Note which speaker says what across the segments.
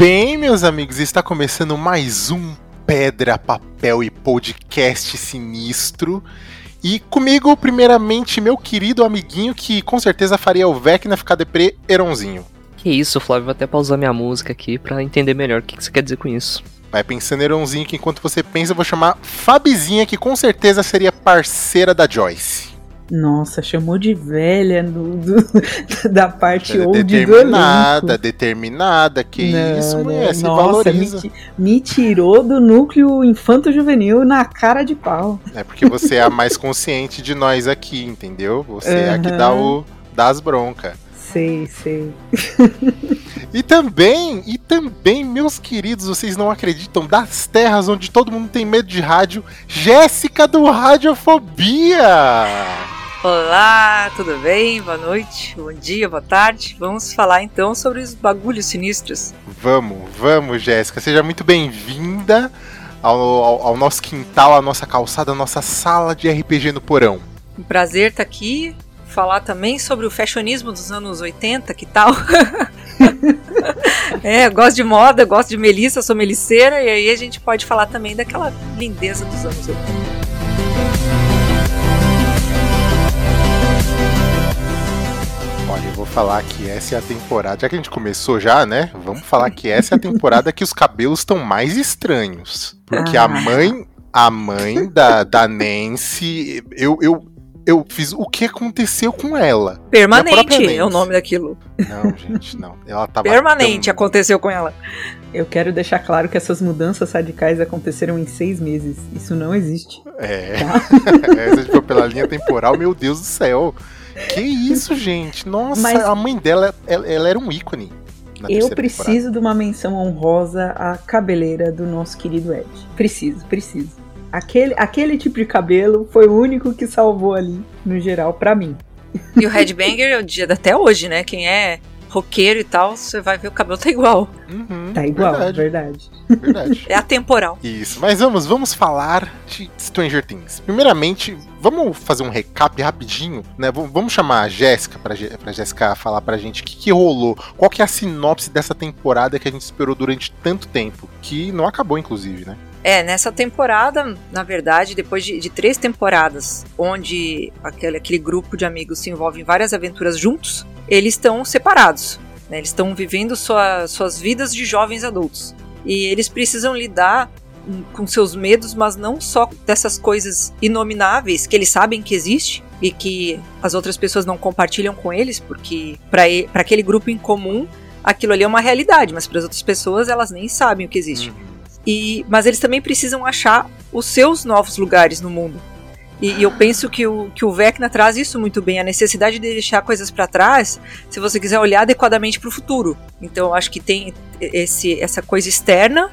Speaker 1: bem, meus amigos? Está começando mais um Pedra, Papel e Podcast Sinistro. E comigo, primeiramente, meu querido amiguinho que com certeza faria o Vecna ficar deprê, Eronzinho.
Speaker 2: Que isso, Flávio, vou até pausar minha música aqui para entender melhor o que você quer dizer com isso.
Speaker 1: Vai pensando, Eronzinho, que enquanto você pensa, eu vou chamar Fabizinha, que com certeza seria parceira da Joyce.
Speaker 3: Nossa, chamou de velha do, do da parte
Speaker 1: É
Speaker 3: old
Speaker 1: determinada, determinada, que
Speaker 3: Não,
Speaker 1: isso,
Speaker 3: não,
Speaker 1: mulher, se
Speaker 3: Nossa,
Speaker 1: valoriza.
Speaker 3: Me, me tirou do núcleo infanto-juvenil na cara de pau.
Speaker 1: É porque você é a mais consciente de nós aqui, entendeu? Você é a que dá, o, dá as broncas.
Speaker 3: Sei, sei.
Speaker 1: E também, e também, meus queridos, vocês não acreditam, das terras onde todo mundo tem medo de rádio, Jéssica do Radiofobia!
Speaker 4: Olá, tudo bem? Boa noite, bom dia, boa tarde. Vamos falar então sobre os bagulhos sinistros.
Speaker 1: Vamos, vamos, Jéssica, seja muito bem-vinda ao, ao- ao nosso quintal, à nossa calçada, à nossa sala de RPG no porão.
Speaker 4: Um prazer estar aqui. Falar também sobre o fashionismo dos anos 80, que tal? é, eu gosto de moda, gosto de melissa, sou meliceira, e aí a gente pode falar também daquela lindeza dos anos 80.
Speaker 1: Falar que essa é a temporada, já que a gente começou já, né? Vamos falar que essa é a temporada que os cabelos estão mais estranhos. Porque a
Speaker 3: Ah.
Speaker 1: mãe, a mãe da, da Nancy, eu, eu, eu fiz o que aconteceu com ela.
Speaker 4: Permanente é o nome daquilo.
Speaker 1: Não, gente, não. Ela tava
Speaker 4: Permanente
Speaker 1: tão-
Speaker 4: aconteceu com ela.
Speaker 3: Eu quero deixar claro que essas mudanças radicais aconteceram em seis meses. Isso não existe.
Speaker 1: É.
Speaker 3: Tá?
Speaker 1: Essa foi pela linha temporal, meu Deus do céu. Que isso, gente? Nossa,
Speaker 3: Mas-
Speaker 1: a mãe dela, ela, ela era um ícone.
Speaker 3: Eu preciso de uma menção honrosa à cabeleira do nosso querido Ed. Preciso, preciso. Aquele, aquele tipo de cabelo foi o único que salvou ali, no geral, pra mim.
Speaker 4: E o headbanger é o dia até hoje, né? Quem é roqueiro e tal, você vai ver o cabelo tá igual.
Speaker 1: temporada. Uhum,
Speaker 3: Tá igual,
Speaker 1: Verdade,
Speaker 3: verdade.
Speaker 1: verdade.
Speaker 4: É atemporal.
Speaker 1: Isso, mas vamos, vamos falar de Stranger Things. Primeiramente, vamos fazer um recap rapidinho, né? V- Vamos chamar a Jéssica pra, Jé- pra Jéssica falar pra gente o que, que rolou, qual que é a sinopse dessa temporada que a gente esperou durante tanto tempo, que não acabou, inclusive, né?
Speaker 4: É, nessa temporada, na verdade, depois de, de três temporadas, onde aquele, aquele grupo de amigos se envolve em várias aventuras juntos, eles estão separados. né? Eles estão vivendo sua- suas vidas de jovens adultos. E eles precisam lidar com seus medos, mas não só dessas coisas inomináveis que eles sabem que existe e que as outras pessoas não compartilham com eles, porque para aquele grupo em comum aquilo ali é uma realidade, mas para as outras pessoas elas nem sabem o que existe. E, mas eles também precisam achar os seus novos lugares no mundo. E, e eu penso que o, que o Vecna traz isso muito bem, a necessidade de deixar coisas para trás, se você quiser olhar adequadamente para o futuro. Então eu acho que tem esse, essa coisa externa,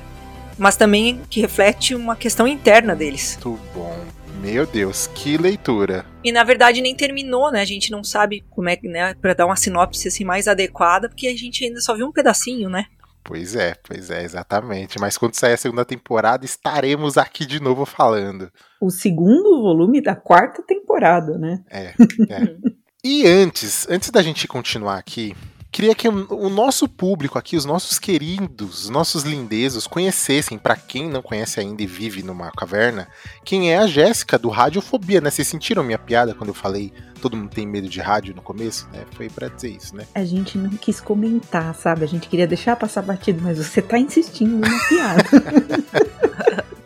Speaker 4: mas também que reflete uma questão interna deles.
Speaker 1: Muito bom. Meu Deus, que leitura.
Speaker 4: E na verdade nem terminou, né? A gente não sabe como é que, né, para dar uma sinopse assim mais adequada, porque a gente ainda só viu um pedacinho, né?
Speaker 1: Pois é, pois é, exatamente. Mas quando sair a segunda temporada, estaremos aqui de novo falando.
Speaker 3: O segundo volume da quarta temporada, né?
Speaker 1: É, é. E antes, antes da gente continuar aqui, queria que o nosso público aqui, os nossos queridos, os nossos lindezos, conhecessem, pra quem não conhece ainda e vive numa caverna, quem é a Jéssica do Radiofobia, né? Vocês sentiram minha piada quando eu falei todo mundo tem medo de rádio no começo, né? Foi pra dizer isso, né?
Speaker 3: A gente não quis comentar, sabe? A gente queria deixar passar batido, mas você tá insistindo na piada.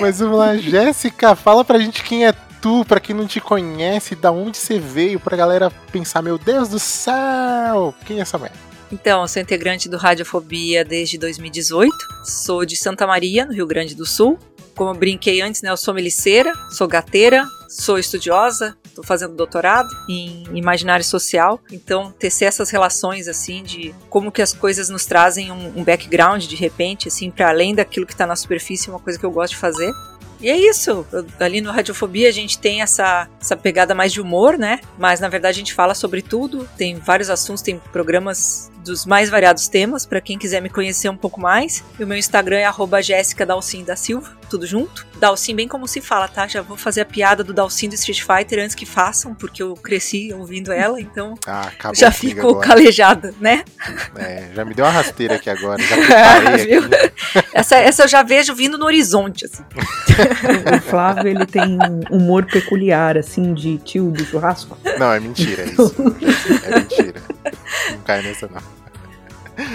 Speaker 1: Mas vamos lá, Jéssica, fala pra gente quem é tu, pra quem não te conhece, da onde você veio, pra galera pensar, meu Deus do céu, quem é essa mulher?
Speaker 4: Então, eu sou integrante do Radiofobia desde 2018. Sou de Santa Maria, no Rio Grande do Sul. Como eu brinquei antes, né, eu sou meliceira, sou gateira, sou estudiosa, estou fazendo doutorado em imaginário social. Então, tecer essas relações assim de como que as coisas nos trazem um, um background de repente, assim, para além daquilo que está na superfície, é uma coisa que eu gosto de fazer. E é isso. Ali no Radiofobia a gente tem essa, essa pegada mais de humor, né? Mas na verdade a gente fala sobre tudo. Tem vários assuntos, tem programas dos mais variados temas, para quem quiser me conhecer um pouco mais. E o meu Instagram é arroba Jéssica Dalcin da Silva, tudo junto. Dalcin bem como se fala, tá? Já vou fazer a piada do Dalcin do Street Fighter antes que façam, porque eu cresci ouvindo ela, então
Speaker 1: Ah,
Speaker 4: já fico
Speaker 1: agora.
Speaker 4: calejada, né?
Speaker 1: É, já me deu uma rasteira aqui agora. Já preparei aqui.
Speaker 4: Essa, essa eu já vejo vindo no horizonte, assim.
Speaker 3: O Flávio, ele tem um humor peculiar, assim, de tio do churrasco.
Speaker 1: Não, é mentira isso. É mentira. Não cai nessa, não.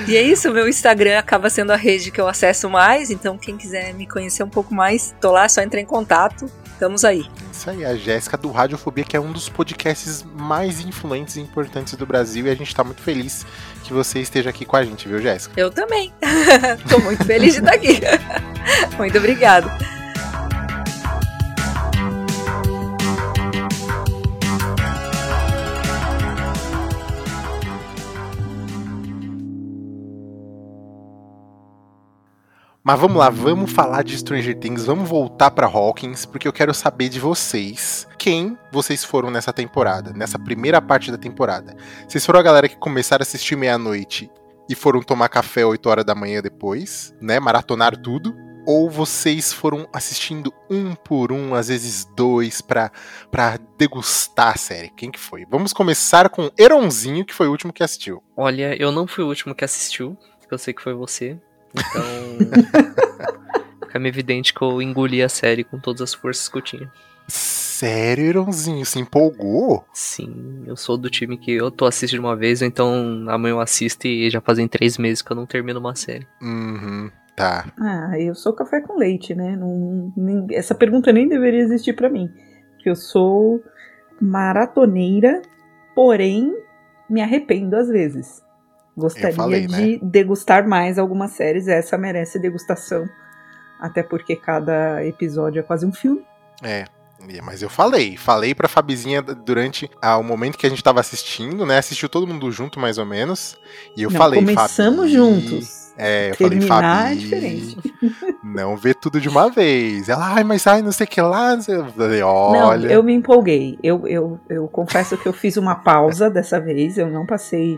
Speaker 4: E é isso, meu Instagram acaba sendo a rede que eu acesso mais, então quem quiser me conhecer um pouco mais, tô lá, é só entrar em contato. Estamos aí.
Speaker 1: Isso aí, a Jéssica do Radiofobia, que é um dos podcasts mais influentes e importantes do Brasil, e a gente tá muito feliz que você esteja aqui com a gente, viu, Jéssica?
Speaker 4: Eu também. tô muito feliz de estar aqui. muito obrigada.
Speaker 1: Mas vamos lá, vamos falar de Stranger Things, vamos voltar pra Hawkins, porque eu quero saber de vocês quem vocês foram nessa temporada, nessa primeira parte da temporada. Vocês foram a galera que começaram a assistir meia-noite e foram tomar café 8 horas da manhã depois, né? Maratonar tudo. Ou vocês foram assistindo um por um, às vezes dois, pra, degustar a série? Quem que foi? Vamos começar com Eronzinho, que foi o último que assistiu.
Speaker 2: Olha, eu não fui o último que assistiu, eu sei que foi você. Então. fica meio evidente que eu engoli a série com todas as forças que eu tinha.
Speaker 1: Sério, Eronzinho? Se empolgou?
Speaker 2: Sim, eu sou do time que eu tô assistindo uma vez, ou então amanhã eu assisto e já fazem três meses que eu não termino uma série.
Speaker 1: Uhum, tá.
Speaker 3: Ah, eu sou café com leite, né? Não, nem- essa pergunta nem deveria existir pra mim. Porque eu sou maratoneira, porém me arrependo às vezes. Gostaria
Speaker 1: falei,
Speaker 3: de degustar mais algumas séries, essa merece degustação. Até porque cada episódio é quase um filme.
Speaker 1: É. é, Mas eu falei, falei pra Fabizinha durante ah, o momento que a gente tava assistindo, né? Assistiu todo mundo junto, mais ou menos. E eu
Speaker 3: Não,
Speaker 1: falei,
Speaker 3: começamos
Speaker 1: Fabi,
Speaker 3: juntos.
Speaker 1: É, eu
Speaker 3: Terminar
Speaker 1: falei,
Speaker 3: é
Speaker 1: Fabi,
Speaker 3: diferente.
Speaker 1: não vê tudo de uma vez. Ela, ai, mas ai, não sei o que lá. Eu falei, olha.
Speaker 3: Não, eu me empolguei. Eu, eu, eu confesso que eu fiz uma pausa dessa vez. Eu não passei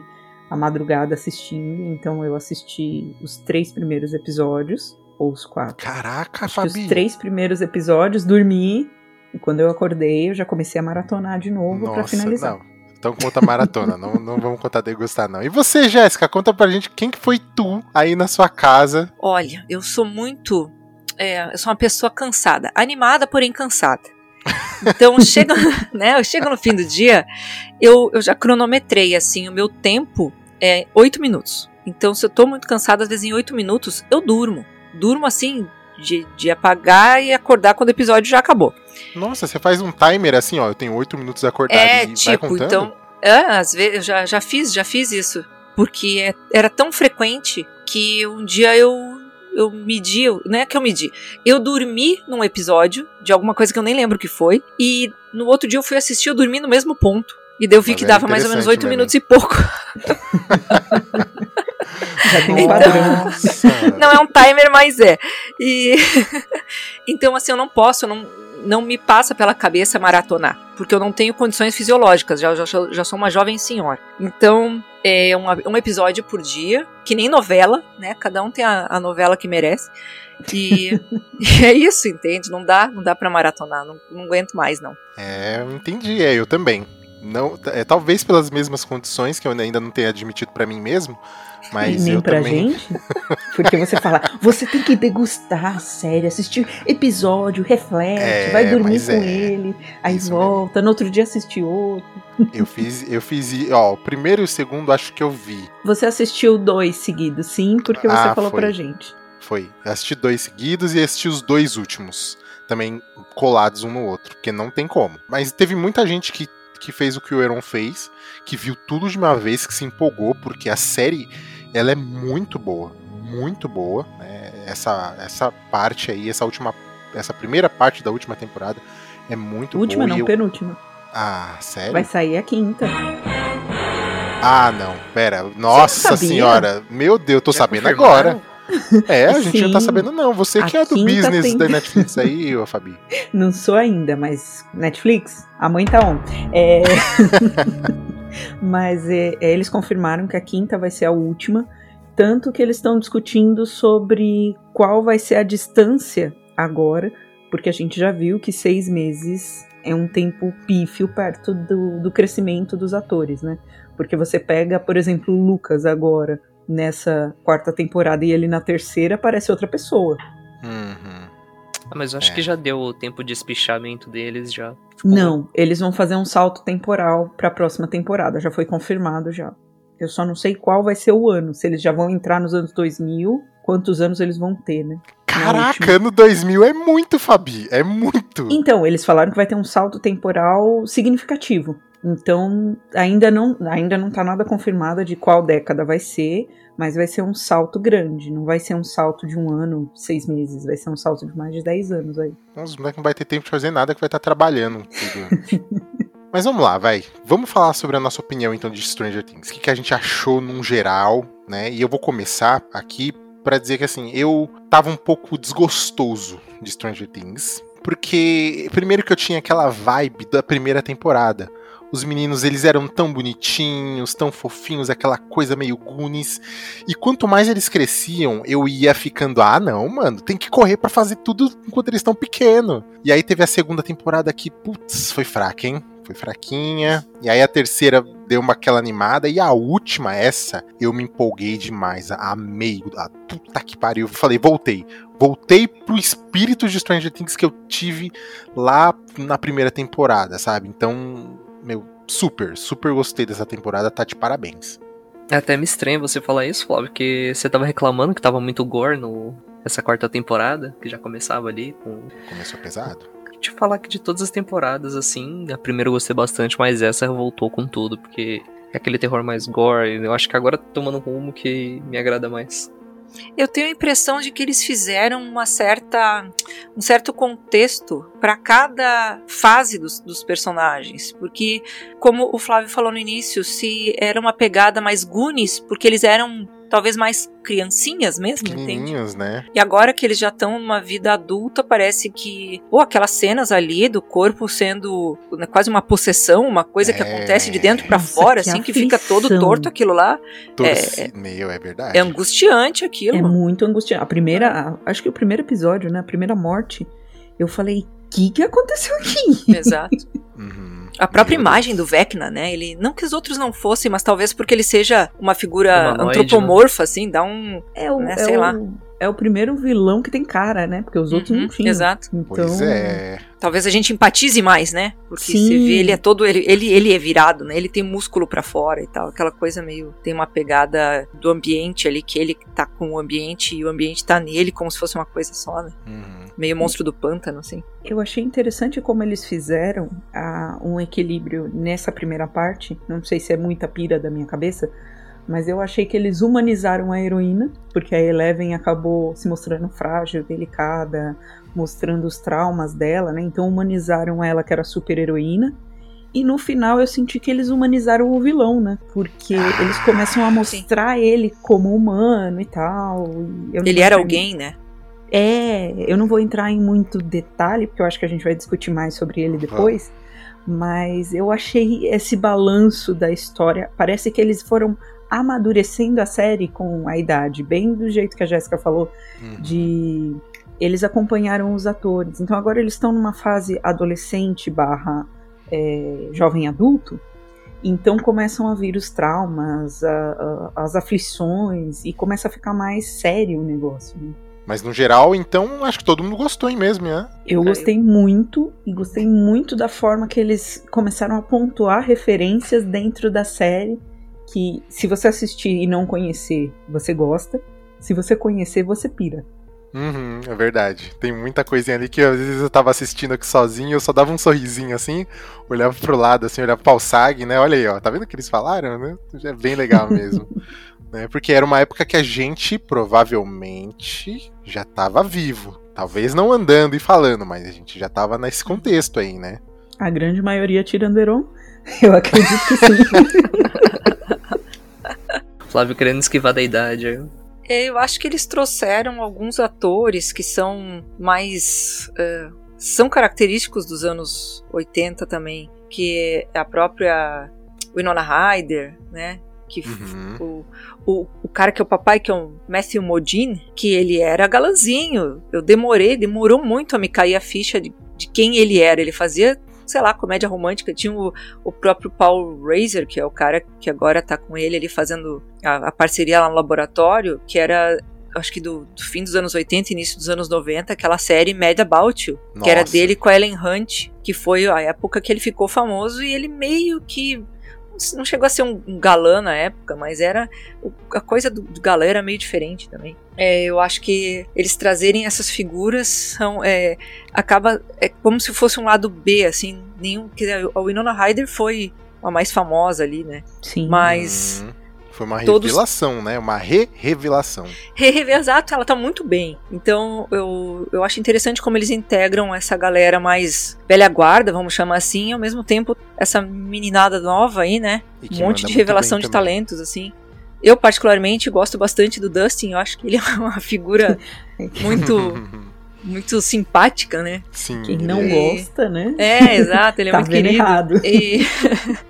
Speaker 3: a madrugada assistindo. Então eu assisti os três primeiros episódios. Ou os quatro.
Speaker 1: Caraca, Fabi.
Speaker 3: os três primeiros episódios, dormi. E quando eu acordei, eu já comecei a maratonar de novo pra
Speaker 1: Nossa,
Speaker 3: finalizar.
Speaker 1: não. Então conta maratona, não, não vamos contar degustar, não. E você, Jéssica, conta pra gente quem que foi tu aí na sua casa.
Speaker 4: Olha, eu sou muito. é, eu sou uma pessoa cansada. Animada, porém cansada. Então, chega, né, eu chego no fim do dia, eu, eu já cronometrei, assim, o meu tempo é oito minutos. Então, se eu tô muito cansada, às vezes em oito minutos, eu durmo. Durmo, assim, de, de apagar e acordar quando o episódio já acabou.
Speaker 1: Nossa, você faz um timer assim, ó. Eu tenho oito minutos acordado
Speaker 4: É,
Speaker 1: e vai
Speaker 4: tipo,
Speaker 1: contando?
Speaker 4: então. É, às vezes eu já, já fiz, já fiz isso. Porque é- era tão frequente que um dia eu, eu medi, não é que eu medi, eu dormi num episódio de alguma coisa que eu nem lembro o que foi, e no outro dia eu fui assistir, eu dormi no mesmo ponto. E daí eu vi
Speaker 1: Mas
Speaker 4: que
Speaker 1: é
Speaker 4: dava mais ou menos oito minutos e pouco.
Speaker 3: Já tem um
Speaker 4: Então-
Speaker 3: padrão.
Speaker 4: Não é um timer, mas é. E então assim, eu não posso, eu não não me passa pela cabeça maratonar, porque eu não tenho condições fisiológicas, já, já, já sou uma jovem senhora. Então, é uma- um episódio por dia, que nem novela, né? Cada um tem a, a novela que merece. E, e é isso, entende? Não dá, não dá para maratonar, não, não aguento mais, não.
Speaker 1: É, eu entendi, é, eu também. Não, é, talvez pelas mesmas condições que eu ainda não tenha admitido pra mim mesmo, mas
Speaker 3: Nem
Speaker 1: eu
Speaker 3: pra
Speaker 1: também.
Speaker 3: gente. Porque você fala, você tem que degustar a série, assistir episódio, reflete,
Speaker 1: É,
Speaker 3: vai dormir com
Speaker 1: é.
Speaker 3: ele, aí volta, no outro dia assiste outro.
Speaker 1: Eu fiz, eu fiz, ó, o primeiro e o segundo acho que eu vi.
Speaker 3: Você assistiu dois seguidos, sim, porque você
Speaker 1: Ah,
Speaker 3: falou
Speaker 1: foi.
Speaker 3: pra gente.
Speaker 1: Foi. Eu assisti dois seguidos e assisti os dois últimos. Também colados um no outro, porque não tem como. Mas teve muita gente que, que fez o que o Euron fez, que viu tudo de uma vez, que se empolgou, porque a série ela é muito boa. Muito boa. né? Essa, essa parte aí, essa última. Essa primeira parte da última temporada é muito
Speaker 3: Última
Speaker 1: boa.
Speaker 3: não,
Speaker 1: e eu-
Speaker 3: penúltima.
Speaker 1: Ah, sério?
Speaker 3: Vai sair a quinta.
Speaker 1: Ah, não, pera. Nossa senhora. Meu Deus, eu tô
Speaker 2: Já
Speaker 1: sabendo
Speaker 2: confirmaram?
Speaker 1: agora. É, a gente não tá
Speaker 3: Sim.
Speaker 1: sabendo, não. Você que
Speaker 3: A
Speaker 1: é do business
Speaker 3: tem-
Speaker 1: da Netflix aí, ô Fabi.
Speaker 3: Não sou ainda, mas Netflix, a mãe tá on. É, Mas é, é, eles confirmaram que a quinta vai ser a última, tanto que eles estão discutindo sobre qual vai ser a distância agora, porque a gente já viu que seis meses é um tempo pífio perto do, do crescimento dos atores, né? Porque você pega, por exemplo, o Lucas agora, nessa quarta temporada, e ele na terceira parece outra pessoa.
Speaker 2: Mas eu acho
Speaker 1: É.
Speaker 2: que já deu o tempo de espichamento deles já.
Speaker 3: Não, eles vão fazer um salto temporal para a próxima temporada, já foi confirmado já. Eu só não sei qual vai ser o ano, se eles já vão entrar nos anos 2000, quantos anos eles vão ter, né?
Speaker 1: Caraca, ano 2000 é muito, Fabi. É muito.
Speaker 3: Então, eles falaram que vai ter um salto temporal significativo. Então, ainda não, ainda não tá nada confirmado de qual década vai ser, mas vai ser um salto grande. Não vai ser um salto de um ano, seis meses, vai ser um salto de mais de dez anos aí.
Speaker 1: Os moleques não vai ter tempo de fazer nada que vai estar trabalhando. tudo. Mas vamos lá, vai. Vamos falar sobre a nossa opinião então de Stranger Things. O que, que a gente achou num geral, né? E eu vou começar aqui pra dizer que assim, eu tava um pouco desgostoso de Stranger Things. Porque, primeiro que eu tinha aquela vibe da primeira temporada. Os meninos, eles eram tão bonitinhos, tão fofinhos, aquela coisa meio Goonies. E quanto mais eles cresciam, eu ia ficando, ah, não, mano, tem que correr pra fazer tudo enquanto eles estão pequenos. E aí teve a segunda temporada que, putz, foi fraca, hein? Foi fraquinha. E aí a terceira deu uma aquela animada. E a última, essa, eu me empolguei demais. Amei. A puta que pariu. Eu falei, voltei. Voltei pro espírito de Stranger Things que eu tive lá na primeira temporada, sabe? Então, super, super gostei dessa temporada. Tá de parabéns.
Speaker 2: É até me estranho você falar isso, Flávio, porque você tava reclamando que tava muito gore no essa quarta temporada, que já começava ali com
Speaker 1: Começou pesado.
Speaker 2: te falar que de todas as temporadas, assim, a primeira eu gostei bastante, mas essa voltou com tudo, porque é aquele terror mais gore. Eu acho que agora tá tomando um rumo que me agrada mais.
Speaker 4: Eu tenho a impressão de que eles fizeram uma certa, um certo contexto para cada fase dos, dos personagens, porque como o Flávio falou no início, se era uma pegada mais Goonies, porque eles eram talvez mais criancinhas mesmo, entende?
Speaker 1: Né?
Speaker 4: E agora que eles já estão numa vida adulta, parece que. Pô, aquelas cenas ali do corpo sendo né, quase uma possessão, uma coisa que
Speaker 1: É.
Speaker 4: acontece de dentro pra
Speaker 3: Nossa,
Speaker 4: fora,
Speaker 3: que
Speaker 4: assim, que fica todo torto aquilo lá.
Speaker 1: Torci... Meu, é verdade.
Speaker 4: É angustiante aquilo.
Speaker 3: É muito angustiante. A primeira, a- acho que o primeiro episódio, né? A primeira morte, eu falei, o que, que aconteceu aqui?
Speaker 4: Exato.
Speaker 1: Uhum.
Speaker 4: A própria imagem do Vecna, né? Ele. Não que os outros não fossem, mas talvez porque ele seja uma figura
Speaker 2: Humanoide,
Speaker 4: antropomorfa, assim, dá um.
Speaker 3: É o,
Speaker 4: Né,
Speaker 3: é,
Speaker 4: sei
Speaker 3: o,
Speaker 4: lá.
Speaker 3: É o primeiro vilão que tem cara, né? Porque os outros
Speaker 4: Uhum,
Speaker 3: não tinham.
Speaker 4: Exato.
Speaker 3: Então,
Speaker 1: Pois é.
Speaker 4: Talvez a gente empatize mais, né? Porque
Speaker 3: Sim.
Speaker 4: você vê, ele é todo. Ele, ele, ele é virado, né? Ele tem músculo pra fora e tal. Aquela coisa meio. Tem uma pegada do ambiente ali, que ele tá com o ambiente e o ambiente tá nele, como se fosse uma coisa só, né?
Speaker 1: Uhum.
Speaker 4: Meio monstro do pântano, assim.
Speaker 3: Eu achei interessante como eles fizeram ah, um equilíbrio nessa primeira parte. Não sei se é muita pira da minha cabeça, mas eu achei que eles humanizaram a heroína, porque a Eleven acabou se mostrando frágil, delicada, mostrando os traumas dela, né? Então humanizaram ela, que era super heroína. E no final eu senti que eles humanizaram o vilão, né? Porque eles começam a mostrar ele como humano e tal. e
Speaker 4: Ele era alguém, né?
Speaker 3: é, eu não vou entrar em muito detalhe, porque eu acho que a gente vai discutir mais sobre ele depois. Mas eu achei esse balanço da história. Parece que eles foram amadurecendo a série com a idade, bem do jeito que a Jéssica falou,
Speaker 1: Uhum.
Speaker 3: de eles acompanharam os atores. Então agora eles estão numa fase adolescente barra é, jovem adulto. Então começam a vir os traumas, a- a- as aflições e começa a ficar mais sério o negócio. Né?
Speaker 1: Mas no geral, então, acho que todo mundo gostou, hein, mesmo, né?
Speaker 3: Eu gostei muito e gostei muito da forma que eles começaram a pontuar referências dentro da série. Que se você assistir e não conhecer, você gosta. Se você conhecer, você pira.
Speaker 1: Uhum, é verdade. Tem muita coisinha ali que às vezes eu tava assistindo aqui sozinho, eu só dava um sorrisinho assim, olhava pro lado, assim, olhava pro Sag, né? Olha aí, ó, tá vendo o que eles falaram, né? É bem legal mesmo. né? Porque era uma época que a gente provavelmente já tava vivo. Talvez não andando e falando, mas a gente já tava nesse contexto aí, né?
Speaker 3: A grande maioria tirando Heron. Eu acredito que sim.
Speaker 2: Flávio querendo esquivar da idade. aí.
Speaker 4: Eu acho que eles trouxeram alguns atores que são mais. eh, são característicos dos anos 80 também. Que é a própria Winona Ryder, né? Que uhum. o, o, o cara que é o papai, que é o Matthew Modine, que ele era galanzinho. Eu demorei, demorou muito a me cair a ficha de, de quem ele era. Ele fazia sei lá, comédia romântica. Tinha o, o próprio Paul Reiser, que é o cara que agora tá com ele ali fazendo a, a parceria lá no laboratório, que era acho que do, do, fim dos anos 80, início dos anos 90, aquela série Mad About You, Nossa. que era dele com a Ellen Hunt, que foi a época que ele ficou famoso e ele meio que não chegou a ser um, um galã na época, mas era a coisa do, do galã era meio diferente também. É, eu acho que eles trazerem essas figuras são é, acaba é como se fosse um lado B, assim, nenhum que a Winona Ryder foi a mais famosa ali, né?
Speaker 3: Sim.
Speaker 4: Mas
Speaker 1: hum. Foi uma revelação, Todos... né? Uma re-revelação.
Speaker 4: Re Exato, ela tá muito bem. Então eu, eu acho interessante como eles integram essa galera mais velha guarda, vamos chamar assim, e ao mesmo tempo essa meninada nova aí, né? Um monte de revelação de talentos, assim. Eu, particularmente, gosto bastante do Dustin. Eu acho que ele é uma figura muito. muito simpática, né?
Speaker 1: Sim.
Speaker 3: Quem não é. gosta, né?
Speaker 4: É, exato, ele é
Speaker 3: tá
Speaker 4: muito querido.
Speaker 3: Errado.
Speaker 4: E...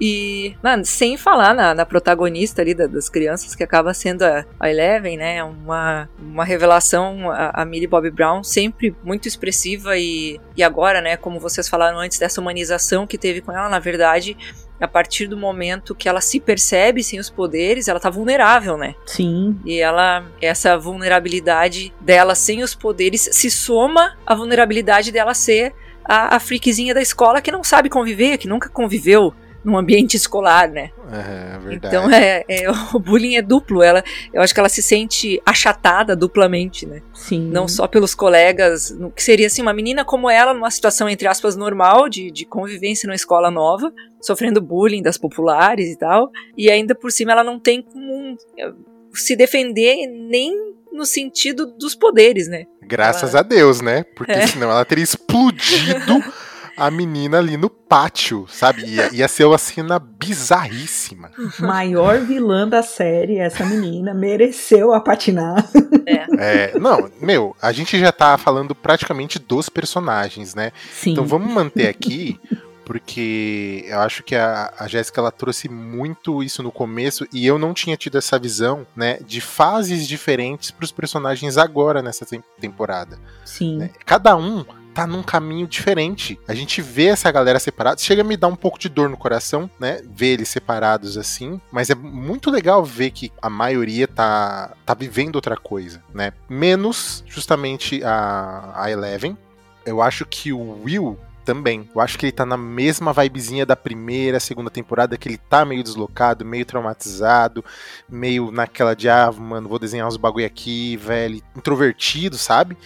Speaker 4: E, mano, sem falar na, na protagonista ali da, das crianças, que acaba sendo a, a Eleven, né? Uma, uma revelação, a, a Millie Bobby Brown, sempre muito expressiva e, e agora, né, como vocês falaram antes, dessa humanização que teve com ela, na verdade, a partir do momento que ela se percebe sem os poderes, ela tá vulnerável, né?
Speaker 3: Sim.
Speaker 4: E ela, essa vulnerabilidade dela sem os poderes se soma à vulnerabilidade dela ser a, a freakzinha da escola que não sabe conviver, que nunca conviveu num ambiente escolar, né?
Speaker 1: É, é verdade.
Speaker 4: Então é, é, o bullying é duplo. Ela, eu acho que ela se sente achatada duplamente, né?
Speaker 3: Sim.
Speaker 4: Não só pelos colegas, que seria assim uma menina como ela numa situação entre aspas normal de, de convivência numa escola nova, sofrendo bullying das populares e tal, e ainda por cima ela não tem como eh, se defender nem no sentido dos poderes, né?
Speaker 1: Graças ela... a Deus, né? Porque é. senão ela teria explodido a menina ali no pátio, sabe? Ia, ia ser uma cena bizarríssima.
Speaker 3: Maior vilã da série, essa menina, mereceu a patinar.
Speaker 1: É. é. não, meu, a gente já tá falando praticamente dos personagens, né?
Speaker 3: Sim.
Speaker 1: Então vamos manter aqui porque eu acho que a, a Jéssica ela trouxe muito isso no começo e eu não tinha tido essa visão, né, de fases diferentes para os personagens agora nessa temporada.
Speaker 3: Sim.
Speaker 1: Né? Cada um tá num caminho diferente. A gente vê essa galera separada, chega a me dar um pouco de dor no coração, né? Ver eles separados assim, mas é muito legal ver que a maioria tá, tá vivendo outra coisa, né? Menos justamente a, a Eleven. Eu acho que o Will também. Eu acho que ele tá na mesma vibezinha da primeira, segunda temporada, que ele tá meio deslocado, meio traumatizado, meio naquela de, ah, mano, vou desenhar uns bagulho aqui, velho, introvertido, sabe?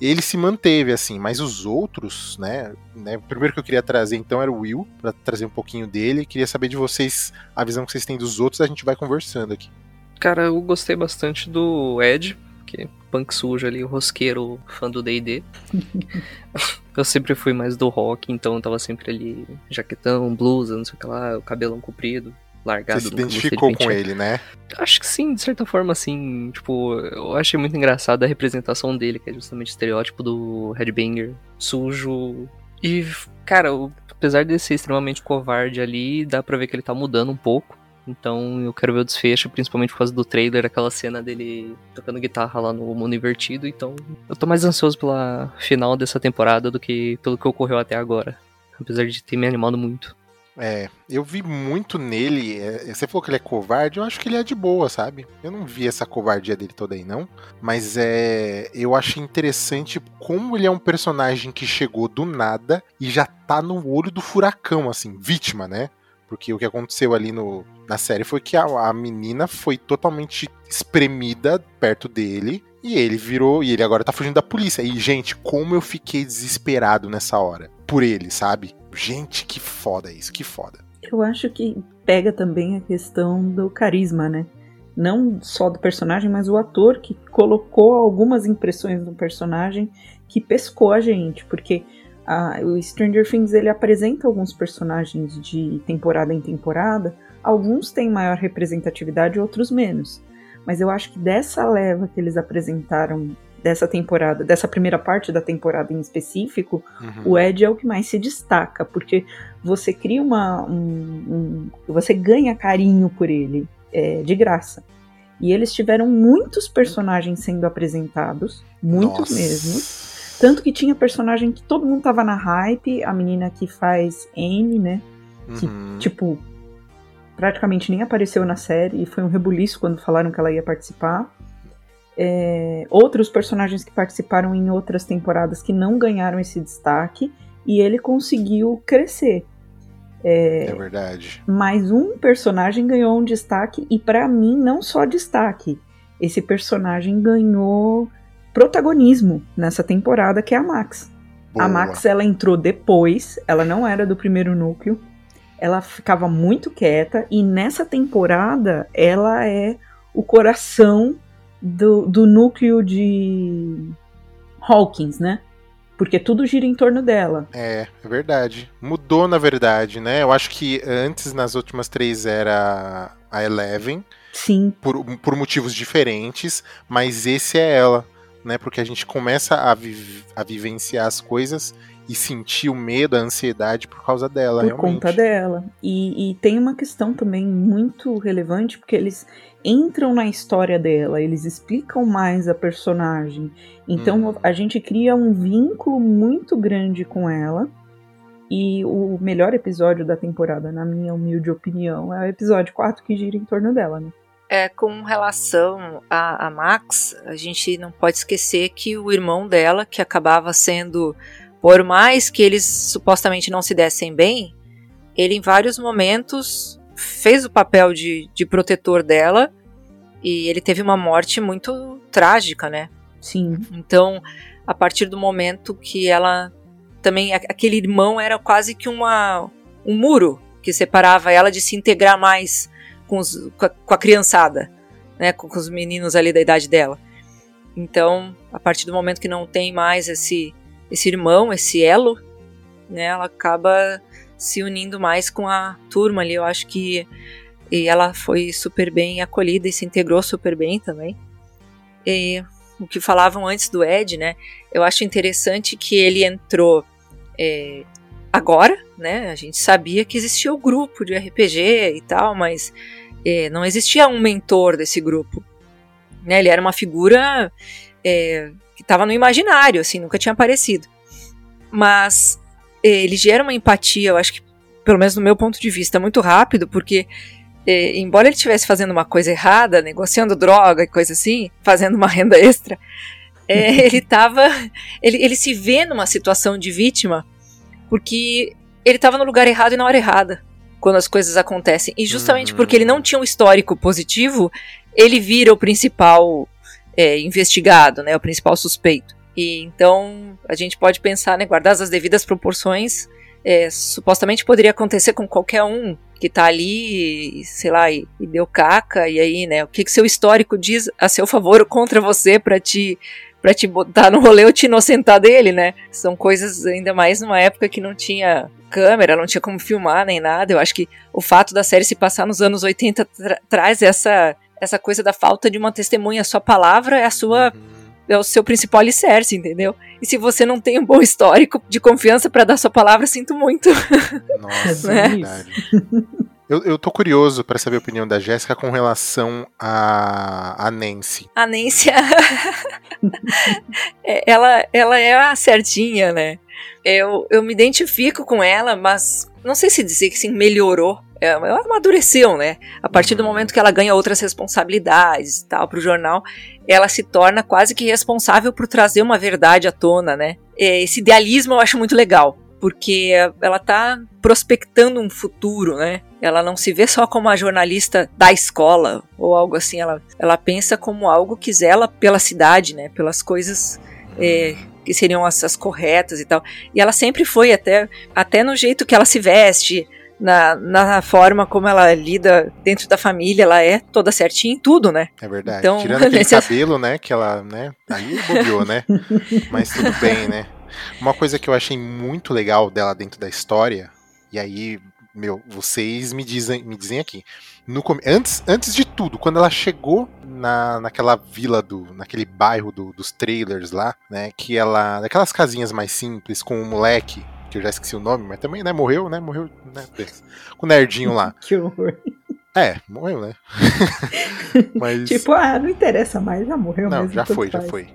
Speaker 1: Ele se manteve assim, mas os outros, né, né, o primeiro que eu queria trazer então era o Will, para trazer um pouquinho dele, queria saber de vocês a visão que vocês têm dos outros, a gente vai conversando aqui.
Speaker 2: Cara, eu gostei bastante do Ed, que é punk sujo ali, o rosqueiro fã do D&D. eu sempre fui mais do rock, então eu tava sempre ali, jaquetão, blusa, não sei o que lá, o cabelão comprido largado.
Speaker 1: Você se identificou com ele, né?
Speaker 2: Acho que sim, de certa forma, assim. Tipo, eu achei muito engraçada a representação dele, que é justamente o estereótipo do headbanger sujo. E, cara, apesar de ser extremamente covarde ali, dá pra ver que ele tá mudando um pouco. Então eu quero ver o desfecho, principalmente por causa do trailer, aquela cena dele tocando guitarra lá no mundo invertido. Então eu tô mais ansioso pela final dessa temporada do que pelo que ocorreu até agora. Apesar de ter me animado muito.
Speaker 1: É, eu vi muito nele. É, você falou que ele é covarde, eu acho que ele é de boa, sabe? Eu não vi essa covardia dele toda aí, não. Mas é. Eu achei interessante como ele é um personagem que chegou do nada e já tá no olho do furacão, assim, vítima, né? Porque o que aconteceu ali no, na série foi que a, a menina foi totalmente espremida perto dele e ele virou. E ele agora tá fugindo da polícia. E, gente, como eu fiquei desesperado nessa hora. Por ele, sabe? Gente, que foda isso, que foda.
Speaker 3: Eu acho que pega também a questão do carisma, né? Não só do personagem, mas o ator que colocou algumas impressões no personagem que pescou a gente, porque a, o Stranger Things ele apresenta alguns personagens de temporada em temporada, alguns têm maior representatividade, outros menos. Mas eu acho que dessa leva que eles apresentaram dessa temporada, dessa primeira parte da temporada em específico,
Speaker 1: Uhum.
Speaker 3: o Ed é o que mais se destaca, porque você cria uma. um- um- você ganha carinho por ele é, de graça. E eles tiveram muitos personagens sendo apresentados, muitos
Speaker 1: Nossa.
Speaker 3: mesmo. Tanto que tinha personagem que todo mundo tava na hype, a menina que faz N, né? que,
Speaker 1: Uhum.
Speaker 3: Tipo, praticamente nem apareceu na série e foi um rebuliço quando falaram que ela ia participar. É, outros personagens que participaram em outras temporadas que não ganharam esse destaque e ele conseguiu crescer.
Speaker 1: É verdade.
Speaker 3: Mas um personagem ganhou um destaque e pra mim não só destaque. Esse personagem ganhou protagonismo nessa temporada que é a Max. A
Speaker 1: Boa.
Speaker 3: Max ela entrou depois, ela não era do primeiro núcleo. Ela ficava muito quieta e nessa temporada ela é o coração do, do núcleo de Hawkins, né? Porque tudo gira em torno dela.
Speaker 1: É, é verdade. Mudou, na verdade, né? Eu acho que antes, nas últimas três, era a Eleven,
Speaker 3: Sim,
Speaker 1: por, por motivos diferentes, mas esse é ela, né? Porque a gente começa a, vi- a vivenciar as coisas e sentir o medo, a ansiedade por causa dela,
Speaker 3: por
Speaker 1: realmente.
Speaker 3: conta dela. E, e tem uma questão também muito relevante, porque eles entram na história dela, eles explicam mais a personagem. Então
Speaker 1: Hum.
Speaker 3: a gente cria um vínculo muito grande com ela. E o melhor episódio da temporada, na minha humilde opinião, é o episódio 4 que gira em torno dela, né?
Speaker 4: É, com relação a, a Max, a gente não pode esquecer que o irmão dela, que acabava sendo, por mais que eles supostamente não se dessem bem, ele em vários momentos fez o papel de, de protetor dela e ele teve uma morte muito trágica, né?
Speaker 3: Sim,
Speaker 4: Então, a partir do momento que ela também aquele irmão era quase que uma um muro que separava ela de se integrar mais com, os- com, a, com a criançada, né, com, com os meninos ali da idade dela. Então, a partir do momento que não tem mais esse esse irmão, esse elo, né, ela acaba se unindo mais com a turma ali. Eu acho que e ela foi super bem acolhida e se integrou super bem também. E o que falavam antes do Ed, né? Eu acho interessante que ele entrou é, agora, né? A gente sabia que existia o grupo de RPG e tal, mas é, não existia um mentor desse grupo. Né? Ele era uma figura é, que estava no imaginário, assim, nunca tinha aparecido. Mas é, ele gera uma empatia, eu acho que, pelo menos no meu ponto de vista, muito rápido, porque é, embora ele estivesse fazendo uma coisa errada, negociando droga e coisa assim, fazendo uma renda extra, é, ele tava. Ele, ele se vê numa situação de vítima porque ele estava no lugar errado e na hora errada quando as coisas acontecem. E justamente
Speaker 1: Uhum.
Speaker 4: porque ele não tinha um histórico positivo, ele vira o principal é, investigado, né, o principal suspeito. E então a gente pode pensar, né, guardadas as devidas proporções, é, supostamente poderia acontecer com qualquer um que tá ali, e, sei lá, e, e deu caca, e aí, né, o que que seu histórico diz a seu favor ou contra você pra te para te botar no rolê ou te inocentar dele, né? São coisas ainda mais numa época que não tinha câmera, não tinha como filmar nem nada. Eu acho que o fato da série se passar nos anos 80 tra traz essa essa coisa da falta de uma testemunha, a sua palavra é a sua
Speaker 1: Uhum.
Speaker 4: é o seu principal alicerce, entendeu? E se você não tem um bom histórico de confiança pra dar sua palavra, sinto muito.
Speaker 1: Nossa,
Speaker 3: É
Speaker 1: é verdade. Eu, eu tô curioso pra saber a opinião da Jéssica com relação a, a Nancy.
Speaker 4: A Nancy, ela, ela é a certinha, né? Eu, eu me identifico com ela, mas não sei se dizer que sim, melhorou. É, Ela amadureceu, né? A partir do
Speaker 1: Uhum.
Speaker 4: momento que ela ganha outras responsabilidades e tal pro jornal, ela se torna quase que responsável por trazer uma verdade à tona, né? É, Esse idealismo eu acho muito legal, porque ela tá prospectando um futuro, né? Ela não se vê só como a jornalista da escola ou algo assim, ela, ela pensa como algo que zela pela cidade, né? Pelas coisas é, que seriam as, as corretas e tal. E ela sempre foi, até, até no jeito que ela se veste, na, na forma como ela lida dentro da família, ela é toda certinha em tudo, né?
Speaker 1: É verdade.
Speaker 4: Então,
Speaker 1: Tirando aquele
Speaker 4: nesse-
Speaker 1: cabelo, né? Que ela, né? Aí bobeou, né? Mas tudo bem, né? Uma coisa que eu achei muito legal dela dentro da história, e aí, meu, vocês me dizem, me dizem aqui. No, antes, antes de tudo, quando ela chegou na, naquela vila do. naquele bairro do, dos trailers lá, né? Que ela. Daquelas casinhas mais simples, com um moleque, que eu já esqueci o nome, mas também, né, morreu, né? Morreu, né? Com o nerdinho lá.
Speaker 3: que horror.
Speaker 1: É, morreu, né?
Speaker 3: Mas... Tipo, ah, não interessa mais, já morreu
Speaker 1: Não,
Speaker 3: mesmo,
Speaker 1: já foi,
Speaker 3: faz.
Speaker 1: já foi.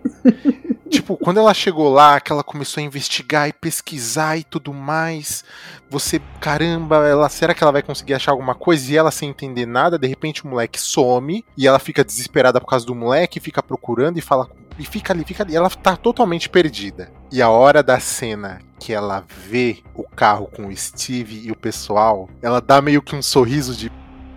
Speaker 1: tipo, quando ela chegou lá, que ela começou a investigar e pesquisar e tudo mais, você, caramba, ela, será que ela vai conseguir achar alguma coisa? E ela sem entender nada, de repente o moleque some e ela fica desesperada por causa do moleque, fica procurando e fala e fica ali, fica ali. Ela tá totalmente perdida. E a hora da cena que ela vê o carro com o Steve e o pessoal, ela dá meio que um sorriso de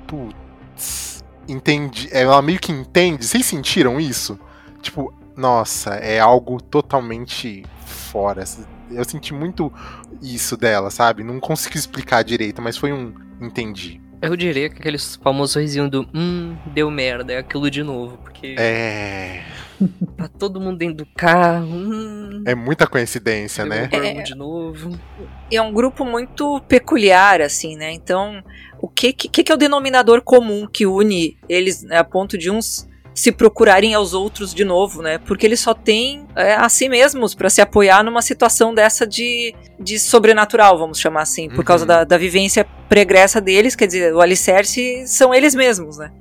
Speaker 1: putz, entendi. Ela meio que entende. Vocês sentiram isso? Tipo, nossa, é algo totalmente fora. Eu senti muito isso dela, sabe? Não consegui explicar direito, mas foi um entendi.
Speaker 2: Eu diria que aquele famoso sorrisinho do hum, deu merda, é aquilo de novo, porque.
Speaker 1: É.
Speaker 2: Tá todo mundo dentro do carro. Hum,
Speaker 1: é muita coincidência, né?
Speaker 2: É, de novo.
Speaker 4: É um grupo muito peculiar, assim, né? Então, o que, que, que é o denominador comum que une eles né, a ponto de uns se procurarem aos outros de novo, né? Porque eles só têm é, a si mesmos para se apoiar numa situação dessa de, de sobrenatural, vamos chamar assim, por uhum. causa da, da vivência pregressa deles, quer dizer, o alicerce são eles mesmos, né?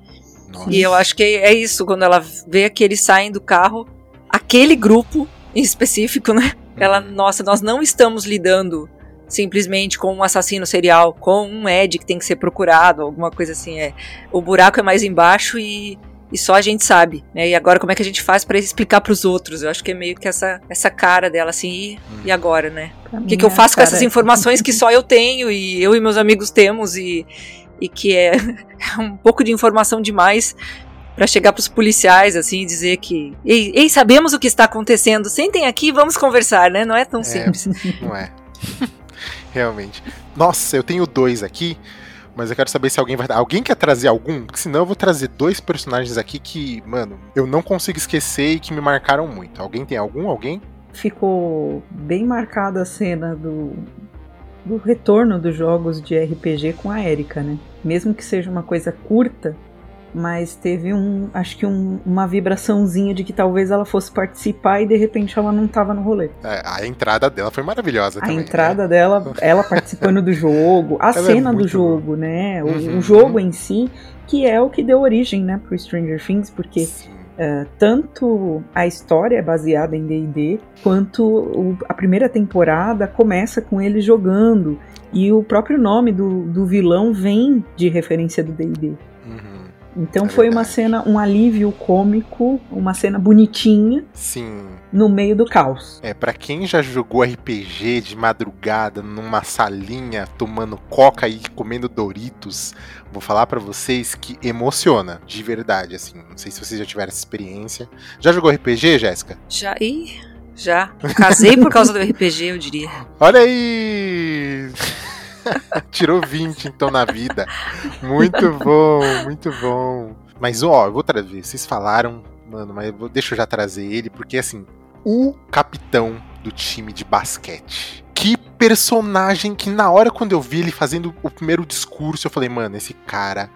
Speaker 4: Nossa. E eu acho que é isso, quando ela vê que eles saem do carro, aquele grupo em específico, né? Ela, uhum. nossa, nós não estamos lidando simplesmente com um assassino serial, com um Ed que tem que ser procurado, alguma coisa assim. É, o buraco é mais embaixo e e só a gente sabe, né? E agora como é que a gente faz para explicar para os outros? Eu acho que é meio que essa, essa cara dela assim, e, e agora, né? o que, que eu faço com essas informações que só eu tenho e eu e meus amigos temos e, e que é um pouco de informação demais para chegar para os policiais assim e dizer que ei, ei, sabemos o que está acontecendo, sentem aqui, vamos conversar, né? Não é tão
Speaker 1: é,
Speaker 4: simples.
Speaker 1: Não é. Realmente. Nossa, eu tenho dois aqui. Mas eu quero saber se alguém vai. Alguém quer trazer algum? Porque senão eu vou trazer dois personagens aqui que, mano, eu não consigo esquecer e que me marcaram muito. Alguém tem algum? Alguém?
Speaker 3: Ficou bem marcada a cena do, do retorno dos jogos de RPG com a Erika, né? Mesmo que seja uma coisa curta, mas teve um, acho que um, uma vibraçãozinha de que talvez ela fosse participar e de repente ela não estava no rolê.
Speaker 1: É, a entrada dela foi maravilhosa
Speaker 3: a
Speaker 1: também.
Speaker 3: A entrada né? dela, ela participando do jogo, a ela é cena é do jogo, boa. né? O, uhum. o, jogo em si, que é o que deu origem, né, pro Stranger Things, porque Uh, tanto a história é baseada em D&D, quanto o, a primeira temporada começa com ele jogando, e o próprio nome do, do vilão vem de referência do D&D. Então é foi verdade. uma cena, um alívio cômico, uma cena bonitinha.
Speaker 1: Sim.
Speaker 3: No meio do caos.
Speaker 1: É, para quem já jogou RPG de madrugada numa salinha tomando coca e comendo Doritos, vou falar para vocês que emociona, de verdade, assim. Não sei se vocês já tiveram essa experiência. Já jogou RPG, Jéssica?
Speaker 4: Já, ih, já. Casei por causa do RPG, eu diria.
Speaker 1: Olha aí! Tirou 20 então na vida. Muito bom, muito bom. Mas ó, eu vou trazer. Vocês falaram, mano, mas vou, deixa eu já trazer ele, porque assim, o capitão do time de basquete. Que personagem que na hora quando eu vi ele fazendo o primeiro discurso, eu falei, mano, esse cara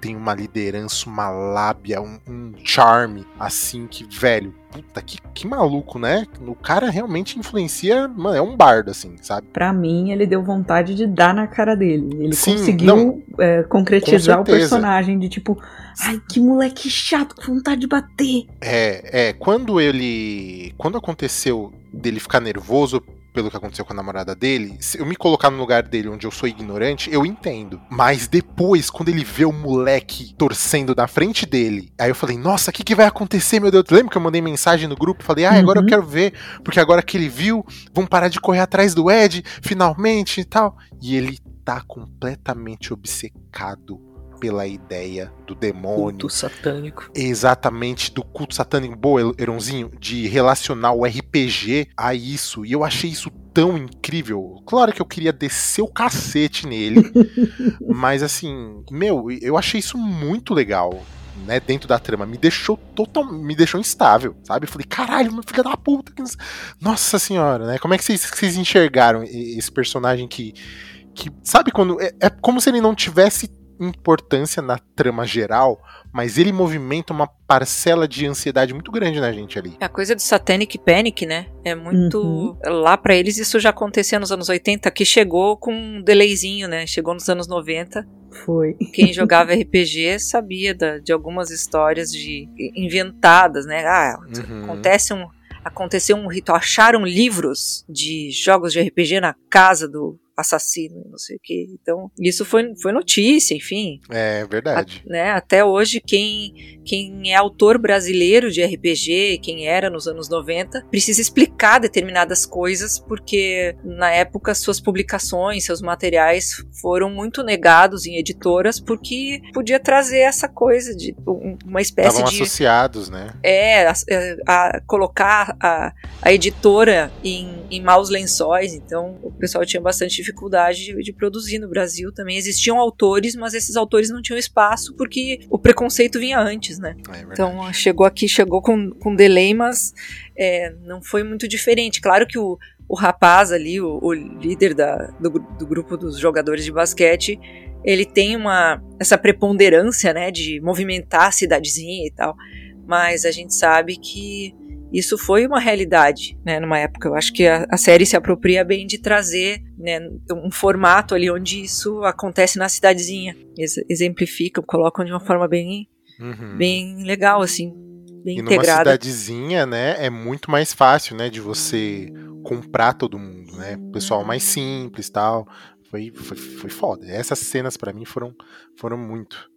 Speaker 1: tem uma liderança, uma lábia, um, um charme, assim, que, velho, puta, que, que maluco, né? O cara realmente influencia, mano, é um bardo, assim, sabe?
Speaker 3: Pra mim, ele deu vontade de dar na cara dele. Ele Sim, conseguiu não, é, concretizar o personagem de tipo, ai, que moleque chato, com vontade de bater.
Speaker 1: É, é, quando ele. Quando aconteceu dele ficar nervoso pelo que aconteceu com a namorada dele, se eu me colocar no lugar dele onde eu sou ignorante, eu entendo. Mas depois, quando ele vê o moleque torcendo na frente dele, aí eu falei, nossa, o que, que vai acontecer, meu Deus? Lembra que eu mandei mensagem no grupo? Falei, ah, agora uhum. eu quero ver, porque agora que ele viu, vão parar de correr atrás do Ed, finalmente e tal. E ele tá completamente obcecado pela ideia do demônio.
Speaker 2: Culto satânico.
Speaker 1: Exatamente, do culto satânico. Boa, Eronzinho, de relacionar o RPG a isso. E eu achei isso tão incrível. Claro que eu queria descer o cacete nele. mas assim, meu, eu achei isso muito legal. Né, dentro da trama, me deixou total, me deixou instável, sabe? Eu falei, caralho, meu filho da puta. Nossa senhora, né? Como é que vocês, vocês enxergaram esse personagem que, que sabe quando é, é como se ele não tivesse importância na trama geral, mas ele movimenta uma parcela de ansiedade muito grande na gente ali.
Speaker 4: A coisa do Satanic Panic, né? É muito.
Speaker 3: Uhum.
Speaker 4: Lá pra eles isso já acontecia nos anos 80, que chegou com um delayzinho, né? Chegou nos anos 90.
Speaker 3: Foi.
Speaker 4: Quem jogava RPG sabia da- de algumas histórias de inventadas, né? Ah,
Speaker 1: Uhum.
Speaker 4: acontece um. Aconteceu um ritual, acharam livros de jogos de RPG na casa do assassino, não sei o que. Então, isso foi, foi notícia, enfim.
Speaker 1: É verdade.
Speaker 4: A- né, até hoje, quem, quem é autor brasileiro de RPG, quem era nos anos 90, precisa explicar determinadas coisas, porque na época suas publicações, seus materiais foram muito negados em editoras, porque podia trazer essa coisa de um- uma espécie
Speaker 1: Estavam
Speaker 4: de.
Speaker 1: associados, né?
Speaker 4: É, a, a colocar a, a editora em, em maus lençóis, então o pessoal tinha bastante dificuldade de, de produzir no Brasil também. Existiam autores, mas esses autores não tinham espaço porque o preconceito vinha antes, né?
Speaker 1: É verdade.
Speaker 4: Então chegou aqui, chegou com, com delay, mas é, não foi muito diferente. Claro que o, o rapaz ali, o, o líder da, do, do grupo dos jogadores de basquete, ele tem uma essa preponderância, né, de movimentar a cidadezinha e tal. Mas a gente sabe que isso foi uma realidade, né, numa época. Eu acho que a, a série se apropria bem de trazer, né, um formato ali onde isso acontece na cidadezinha. Ex- exemplificam, colocam de uma forma bem,
Speaker 1: Uhum.
Speaker 4: bem legal, assim, bem
Speaker 1: E numa
Speaker 4: integrada.
Speaker 1: cidadezinha, né, é muito mais fácil, né, de você comprar todo mundo, né? Pessoal mais simples, tal. Foi, foi, foi foda. Essas cenas pra mim foram foram muito.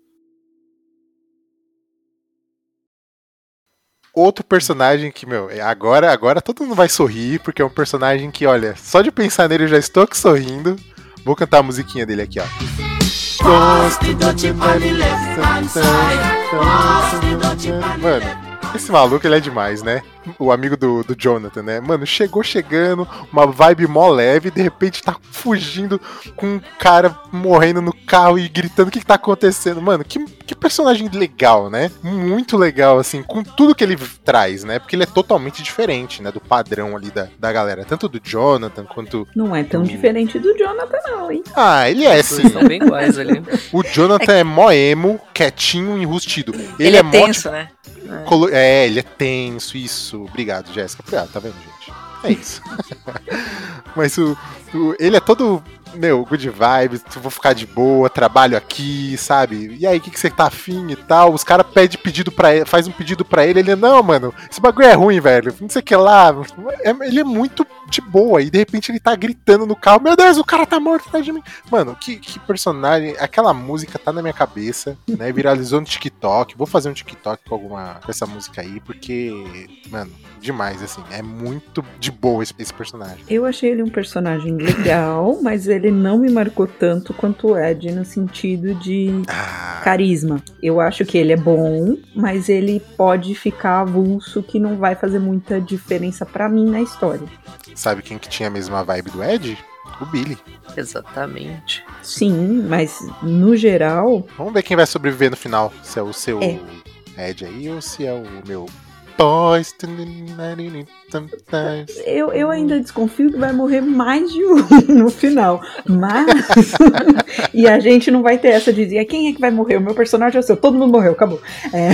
Speaker 1: Outro personagem que, meu, é- agora agora todo mundo vai sorrir, porque é um personagem que, olha, só de pensar nele eu já estou aqui sorrindo. Vou cantar a musiquinha dele aqui, ó. Mano, esse maluco ele é demais, né? O amigo do, do Jonathan, né? Mano, chegou chegando, uma vibe mó leve, de repente tá fugindo com um cara morrendo no carro e gritando o que, que tá acontecendo. Mano, que, que personagem legal, né? Muito legal, assim, com tudo que ele traz, né? Porque ele é totalmente diferente, né? Do padrão ali da, da galera, tanto do Jonathan quanto.
Speaker 3: Não é tão
Speaker 1: Hum.
Speaker 3: diferente do Jonathan, não, hein?
Speaker 1: Ah, ele é sim.
Speaker 2: Estão bem iguais ali.
Speaker 1: O Jonathan é mó emo, quietinho, enrustido. Ele,
Speaker 4: Ele, é,
Speaker 1: mó
Speaker 4: tenso, né?
Speaker 1: Colo- É, ele é tenso, isso. Obrigado, Jéssica. Obrigado, tá vendo, gente? É isso. Mas o, o- ele é todo, meu, good vibes, vou ficar de boa, trabalho aqui, sabe? E aí, o que, que você tá afim e tal? Os caras pedem pedido para ele, faz um pedido pra ele, ele, não, mano, esse bagulho é ruim, velho. Não sei o que lá. É- ele é muito de boa. E de repente ele tá gritando no carro, meu Deus, o cara tá morto atrás de mim. Mano, que, que personagem. Aquela música tá na minha cabeça, né? Viralizou no TikTok. Vou fazer um TikTok com alguma. com essa música aí, porque, mano, demais, assim. É muito de boa esse, esse personagem.
Speaker 3: Eu achei ele um personagem legal, mas ele não me marcou tanto quanto o Ed no sentido de
Speaker 1: Ah,
Speaker 3: carisma. Eu acho que ele é bom, mas ele pode ficar avulso que não vai fazer muita diferença pra mim na história.
Speaker 1: sabe quem que tinha a mesma vibe do Ed? O Billy.
Speaker 2: Exatamente.
Speaker 3: Sim, mas no geral,
Speaker 1: Vamos ver quem vai sobreviver no final. Se é o seu
Speaker 3: É.
Speaker 1: Ed aí ou se é o meu. Boys.
Speaker 3: eu, eu ainda desconfio que vai morrer mais de um no final. Mas. e a gente não vai ter essa de dizer quem é que vai morrer. O meu personagem é o seu. Todo mundo morreu, acabou. É.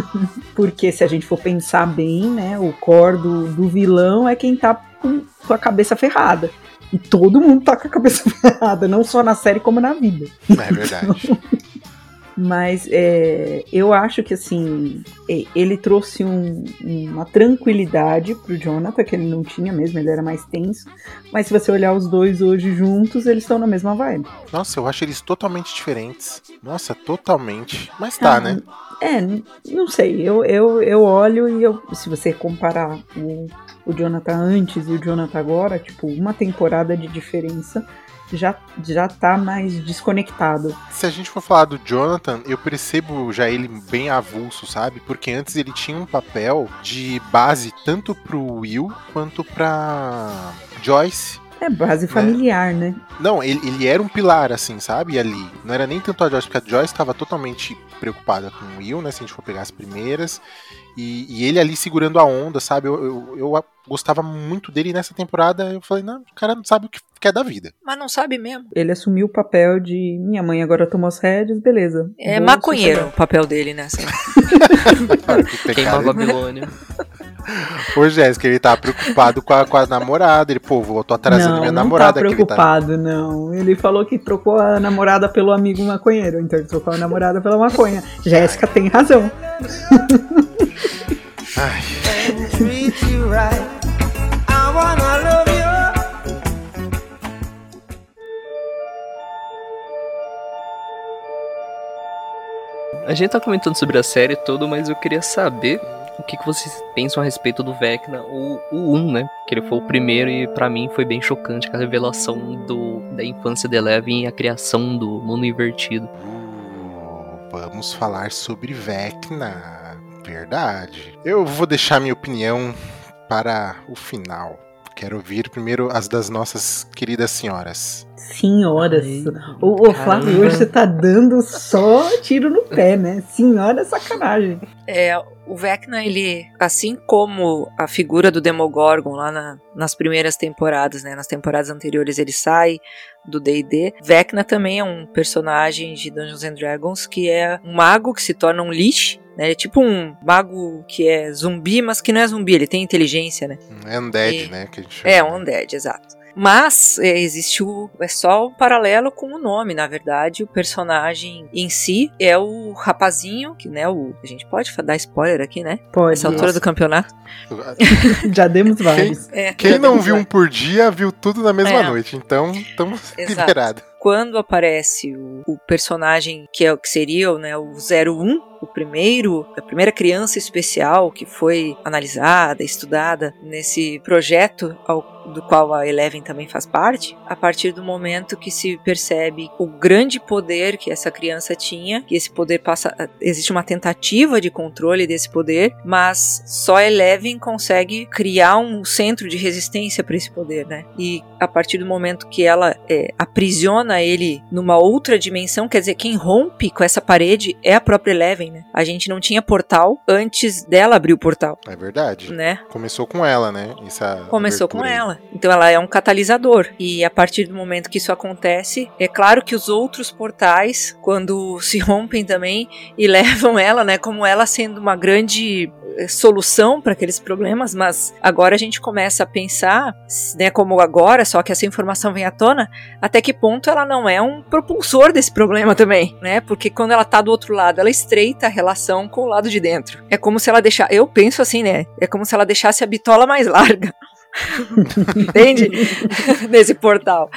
Speaker 3: Porque se a gente for pensar bem, né? O core do, do vilão é quem tá com, com a cabeça ferrada. E todo mundo tá com a cabeça ferrada, não só na série como na vida.
Speaker 1: É verdade.
Speaker 3: Mas é, eu acho que assim ele trouxe um- uma tranquilidade pro Jonathan que ele não tinha mesmo, ele era mais tenso. Mas se você olhar os dois hoje juntos, eles estão na mesma vibe.
Speaker 1: Nossa, eu acho eles totalmente diferentes. Nossa, totalmente. Mas tá,
Speaker 3: Ah,
Speaker 1: né?
Speaker 3: É, não sei. Eu, eu, eu olho e eu, se você comparar o, o Jonathan antes e o Jonathan agora, tipo, uma temporada de diferença, já, já tá mais desconectado.
Speaker 1: Se a gente for falar do Jonathan, eu percebo já ele bem avulso, sabe? Porque antes ele tinha um papel de base tanto pro Will quanto pra Joyce.
Speaker 3: É base familiar, né?
Speaker 1: Não, ele, ele era um pilar, assim, sabe? Ali. Não era nem tanto a Joyce, porque a Joyce estava totalmente preocupada com o Will, né? Se a gente for pegar as primeiras. E, e ele ali segurando a onda, sabe? Eu, eu, eu gostava muito dele nessa temporada. Eu falei, não, o cara não sabe o que quer da vida.
Speaker 4: Mas não sabe mesmo.
Speaker 3: Ele assumiu o papel de minha mãe agora tomou as rédeas, beleza.
Speaker 4: É
Speaker 3: Vou
Speaker 4: maconheiro o papel dele nessa.
Speaker 1: Tem
Speaker 2: Queima a
Speaker 1: cara-
Speaker 2: Babilônia.
Speaker 1: Ô, Jéssica, ele tá preocupado com a, com a namorada. Ele, pô, vou, tô atrasando
Speaker 3: não,
Speaker 1: minha
Speaker 3: não
Speaker 1: namorada
Speaker 3: tá
Speaker 1: aqui. Ele tá...
Speaker 3: preocupado, não. Ele falou que trocou a namorada pelo amigo maconheiro, então ele trocou a namorada pela maconha. Jéssica tem razão.
Speaker 1: Ai.
Speaker 2: A gente tá comentando sobre a série toda, mas eu queria saber o que, que vocês pensam a respeito do Vecna, o, o 1, né? Que ele foi o primeiro e pra mim foi bem chocante com a revelação do, da infância de Eleven e a criação do mundo invertido.
Speaker 1: uh, vamos falar sobre Vecna. Verdade. Eu vou deixar minha opinião para o final. Quero ouvir primeiro as das nossas queridas senhoras.
Speaker 3: Senhoras. O, o Flávio hoje você tá dando só tiro no pé, né? Senhora é sacanagem.
Speaker 4: É, o Vecna, ele, assim como a figura do Demogorgon lá na- nas primeiras temporadas, né, nas temporadas anteriores ele sai do D&D, Vecna também é um personagem de Dungeons and Dragons que é um mago que se torna um Lich, né, ele é tipo um mago que é zumbi, mas que não é zumbi, ele tem inteligência, né,
Speaker 1: É Undead,
Speaker 4: E-
Speaker 1: né? Que a gente
Speaker 4: é
Speaker 1: chama.
Speaker 4: um undead, exato. Mas é, existe o. É só um paralelo com o nome, na verdade. O personagem em si é o rapazinho, que, né, o. A gente pode dar spoiler aqui, né?
Speaker 3: Pode.
Speaker 4: Nessa altura do campeonato.
Speaker 3: Já demos vários.
Speaker 4: É,
Speaker 1: Quem não viu um por dia, viu tudo na mesma
Speaker 4: É.
Speaker 1: noite. Então, estamos liberados.
Speaker 4: quando aparece o, o personagem que é o que seria né, o 01, o primeiro, a primeira criança especial que foi analisada, estudada nesse projeto ao- do qual a Eleven também faz parte, a partir do momento que se percebe o grande poder que essa criança tinha, que esse poder passa, existe uma tentativa de controle desse poder, mas só Eleven consegue criar um centro de resistência para esse poder, né? E a partir do momento que ela é, aprisiona ele numa outra dimensão, quer dizer, quem rompe com essa parede é a própria Eleven, né? A gente não tinha portal antes dela abrir o portal,
Speaker 1: É verdade.
Speaker 4: né?
Speaker 1: Começou com ela, né? Essa
Speaker 4: Começou com
Speaker 1: aí.
Speaker 4: ela. Então ela é um catalisador. E a partir do momento que isso acontece, é claro que os outros portais, quando se rompem também e levam ela, né, como ela sendo uma grande eh, solução para aqueles problemas, mas agora a gente começa a pensar, né, como agora, só que essa informação vem à tona, até que ponto ela não é um propulsor desse problema também, né? Porque quando ela tá do outro lado, ela estreita a relação com o lado de dentro. É como se ela deixar, eu penso assim, né? É como se ela deixasse a bitola mais larga. Entende? Nesse portal.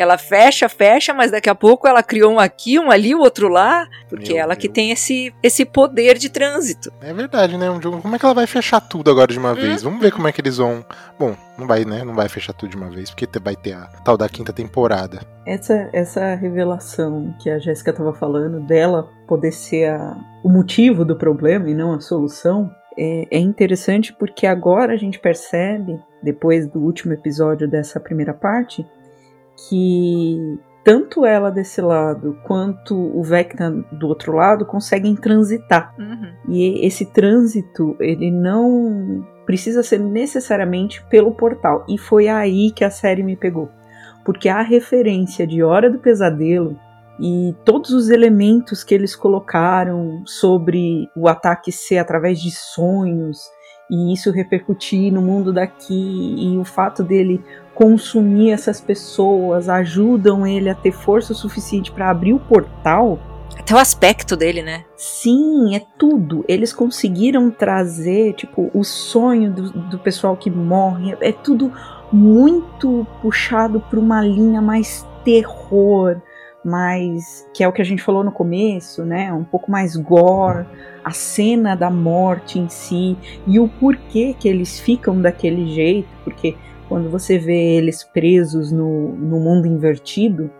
Speaker 4: Ela fecha, fecha, mas daqui a pouco ela criou um aqui, um ali, o outro lá, porque
Speaker 1: Meu
Speaker 4: ela que
Speaker 1: Deus.
Speaker 4: tem esse, esse poder de trânsito.
Speaker 1: É verdade, né? Um Como é que ela vai fechar tudo agora de uma vez? Vamos ver como é que eles vão. Bom, não vai, né? Não vai fechar tudo de uma vez, porque te- vai ter a tal da quinta temporada.
Speaker 3: Essa, essa revelação que a Jéssica estava falando dela poder ser a- o motivo do problema e não a solução é, é interessante porque agora a gente percebe, depois do último episódio dessa primeira parte, que tanto ela desse lado quanto o Vecna do outro lado conseguem transitar.
Speaker 4: Uhum.
Speaker 3: E esse trânsito, ele não precisa ser necessariamente pelo portal. E foi aí que a série me pegou. Porque a referência de Hora do Pesadelo e todos os elementos que eles colocaram sobre o ataque ser através de sonhos e isso repercutir no mundo daqui e o fato dele consumir essas pessoas ajudam ele a ter força suficiente para abrir o portal.
Speaker 4: Até o aspecto dele, né?
Speaker 3: Sim, é tudo. Eles conseguiram trazer, tipo, o sonho do, do pessoal que morre. É tudo muito puxado para uma linha mais terror, mais. que é o que a gente falou no começo, né? Um pouco mais gore, a cena da morte em si e o porquê que eles ficam daquele jeito, porque quando você vê eles presos no, no mundo invertido,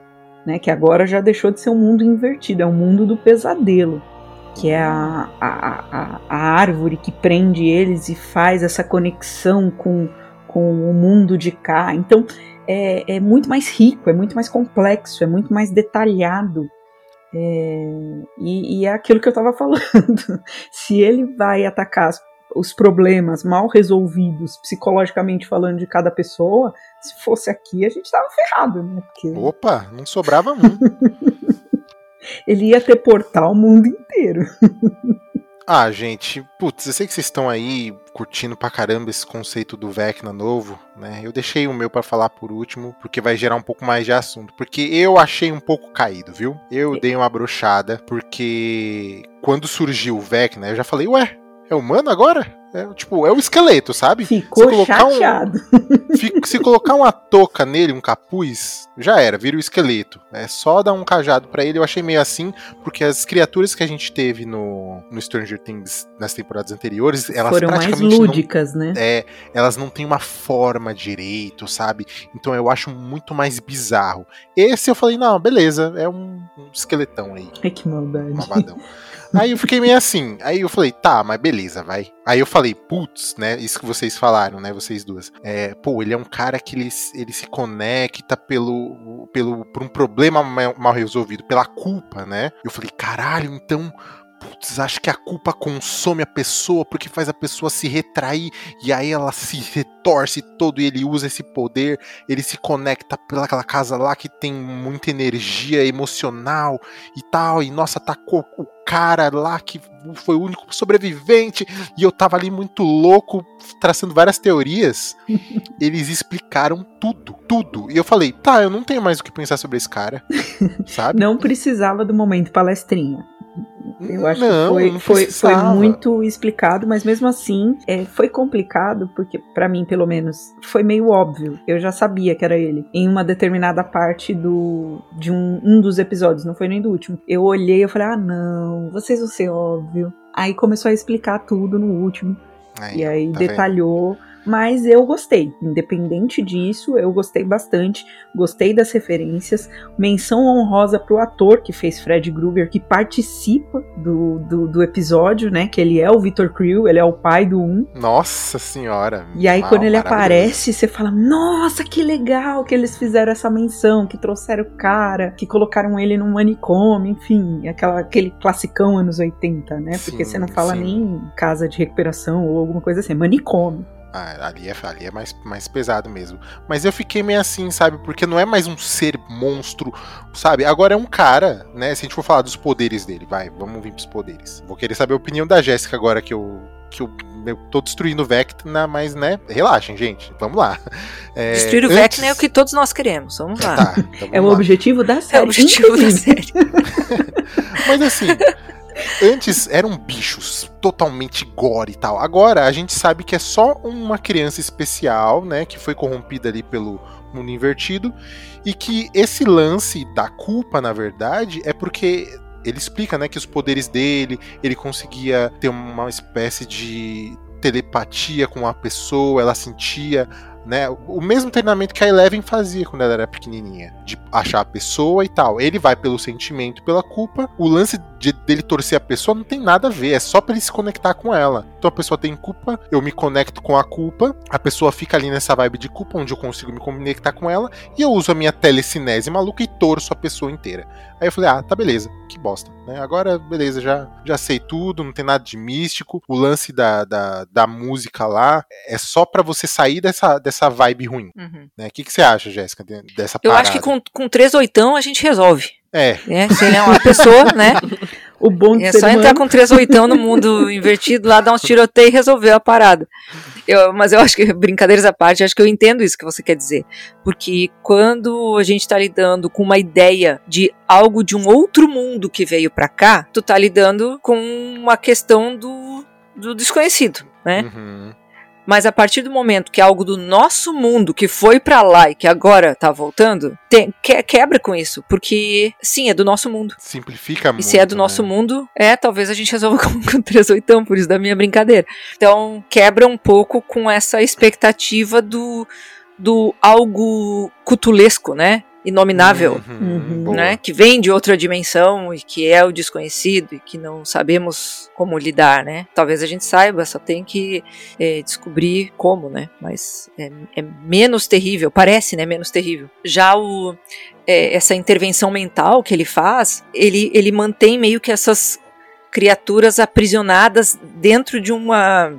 Speaker 3: né, que agora já deixou de ser um mundo invertido, é um mundo do pesadelo, que é a, a, a, a árvore que prende eles e faz essa conexão com, com o mundo de cá. Então é, é muito mais rico, é muito mais complexo, é muito mais detalhado. É, e, e é aquilo que eu estava falando. Se ele vai atacar as os problemas mal resolvidos, psicologicamente falando, de cada pessoa, se fosse aqui, a gente tava ferrado, né? Porque
Speaker 1: Opa, não sobrava um.
Speaker 3: ele ia ter portal o mundo inteiro.
Speaker 1: ah, gente, putz, eu sei que vocês estão aí curtindo pra caramba esse conceito do Vecna novo, né? Eu deixei o meu pra falar por último, porque vai gerar um pouco mais de assunto. Porque eu achei um pouco caído, viu? Eu dei uma brochada, porque quando surgiu o Vecna, eu já falei, ué, é humano agora? É, tipo, é o esqueleto, sabe?
Speaker 3: Ficou
Speaker 1: Se um-
Speaker 3: chateado.
Speaker 1: Fi- Se colocar uma touca nele, um capuz, já era, vira o esqueleto. É só dar um cajado pra ele. Eu achei meio assim, porque as criaturas que a gente teve no, no Stranger Things nas temporadas anteriores, elas
Speaker 3: Foram mais
Speaker 1: praticamente não
Speaker 3: lúdicas, né?
Speaker 1: é, elas não têm uma forma direito, sabe? Então eu acho muito mais bizarro. Esse eu falei, não, beleza, é um, um esqueletão aí,
Speaker 3: Ai, que maldade.
Speaker 1: malvadão. Aí eu fiquei meio assim. Aí eu falei, tá, mas beleza, vai. Aí eu falei, putz, né? Isso que vocês falaram, né? Vocês duas. É, pô, ele é um cara que ele, ele se conecta pelo, pelo, por um problema mal mal resolvido, pela culpa, né? Eu falei, caralho, então. Putz, acho que a culpa consome a pessoa porque faz a pessoa se retrair e aí ela se retorce todo e ele usa esse poder, ele se conecta pelaquela casa lá que tem muita energia emocional e tal, e nossa, atacou o cara lá que foi o único sobrevivente, e eu tava ali muito louco, traçando várias teorias. Eles explicaram tudo, tudo. E eu falei, tá, eu não tenho mais o que pensar sobre esse cara, sabe?
Speaker 3: Não precisava do momento palestrinha. Eu acho
Speaker 1: Não,
Speaker 3: que foi, foi, foi muito explicado, mas mesmo assim é, foi complicado, porque pra mim, pelo menos, foi meio óbvio. Eu já sabia que era ele. Em uma determinada parte do de um, um dos episódios, não foi nem do último. Eu olhei e falei, ah, não, vocês vão ser óbvio. Aí começou a explicar tudo no último.
Speaker 1: Aí,
Speaker 3: E aí
Speaker 1: tá vendo?
Speaker 3: Mas eu gostei. Independente disso, eu gostei bastante. Gostei das referências. Menção honrosa pro ator que fez Fred Krueger, que participa do, do, do episódio, né? Que ele é o Victor Creel, ele é o pai do um.
Speaker 1: Nossa senhora.
Speaker 3: E aí,
Speaker 1: Uau,
Speaker 3: quando ele aparece, você fala: Nossa, que legal que eles fizeram essa menção, que trouxeram o cara, que colocaram ele num manicômio, enfim, aquela, aquele classicão anos 80, né? Porque
Speaker 1: Sim,
Speaker 3: você não fala
Speaker 1: sim.
Speaker 3: nem casa de recuperação ou alguma coisa assim, manicômio.
Speaker 1: Ah, ali é, ali é mais, mais pesado mesmo. Mas eu fiquei meio assim, sabe? Porque não é mais um ser monstro, sabe? Agora é um cara, né? Se a gente for falar dos poderes dele, vai, vamos vir pros poderes. Vou querer saber a opinião da Jéssica agora que eu. Que eu, eu tô destruindo o Vecna, mas, né? Relaxem, gente. Vamos lá. É,
Speaker 4: Destruir o
Speaker 1: antes-
Speaker 4: Vecna é o que todos nós queremos. Vamos lá.
Speaker 1: Tá, então
Speaker 3: É o
Speaker 1: vamos lá.
Speaker 3: objetivo da
Speaker 4: É
Speaker 3: série.
Speaker 4: o objetivo da série.
Speaker 1: Mas assim, antes eram bichos totalmente gore e tal. Agora a gente sabe que é só uma criança especial, né, que foi corrompida ali pelo mundo invertido e que esse lance da culpa, na verdade, é porque ele explica, né, que os poderes dele, ele conseguia ter uma espécie de telepatia com a pessoa, ela sentia né, o mesmo treinamento que a Eleven fazia quando ela era pequenininha, de achar a pessoa e tal. Ele vai pelo sentimento, pela culpa. O lance de, dele torcer a pessoa não tem nada a ver, é só pra ele se conectar com ela. Então a pessoa tem culpa, eu me conecto com a culpa, a pessoa fica ali nessa vibe de culpa, onde eu consigo me conectar com ela, e eu uso a minha telecinese maluca e torço a pessoa inteira. Aí eu falei, ah, tá beleza, que bosta. Né? Agora, beleza, já, já sei tudo, não tem nada de místico. O lance da, da, da música lá é só pra você sair dessa, dessa vibe ruim.
Speaker 4: Uhum.
Speaker 1: Né? O que, que você acha, Jéssica, de- dessa
Speaker 4: Eu
Speaker 1: parada?
Speaker 4: acho que com, com três oitão a gente resolve.
Speaker 1: É,
Speaker 4: Né? Se ele é uma pessoa, né?
Speaker 3: O bom de
Speaker 4: É
Speaker 3: ser
Speaker 4: só
Speaker 3: humano.
Speaker 4: entrar com três oitão no mundo invertido lá, dar uns tiroteios e resolver a parada. Eu- mas eu acho que, brincadeiras à parte, acho que eu entendo isso que você quer dizer. Porque quando a gente tá lidando com uma ideia de algo de um outro mundo que veio pra cá, tu tá lidando com uma questão do, do desconhecido, né?
Speaker 1: uhum,
Speaker 4: Mas a partir do momento que algo do nosso mundo que foi pra lá e que agora tá voltando, tem- que- quebra com isso. Porque, sim, é do nosso mundo.
Speaker 1: simplifica
Speaker 4: E
Speaker 1: muito.
Speaker 4: se é do nosso
Speaker 1: né?
Speaker 4: mundo, é, talvez a gente resolva com, com 3 oitão, por isso da minha brincadeira. Então, quebra um pouco com essa expectativa do, do algo cutulesco, né? Inominável.
Speaker 3: Uhum.
Speaker 1: boa.
Speaker 4: Né, que vem de outra dimensão e que é o desconhecido e que não sabemos como lidar, né? Talvez a gente saiba, só tem que é, descobrir como, né? Mas é, é menos terrível, parece, né? Menos terrível. Já o, é, essa intervenção mental que ele faz, ele, ele mantém meio que essas criaturas aprisionadas dentro de uma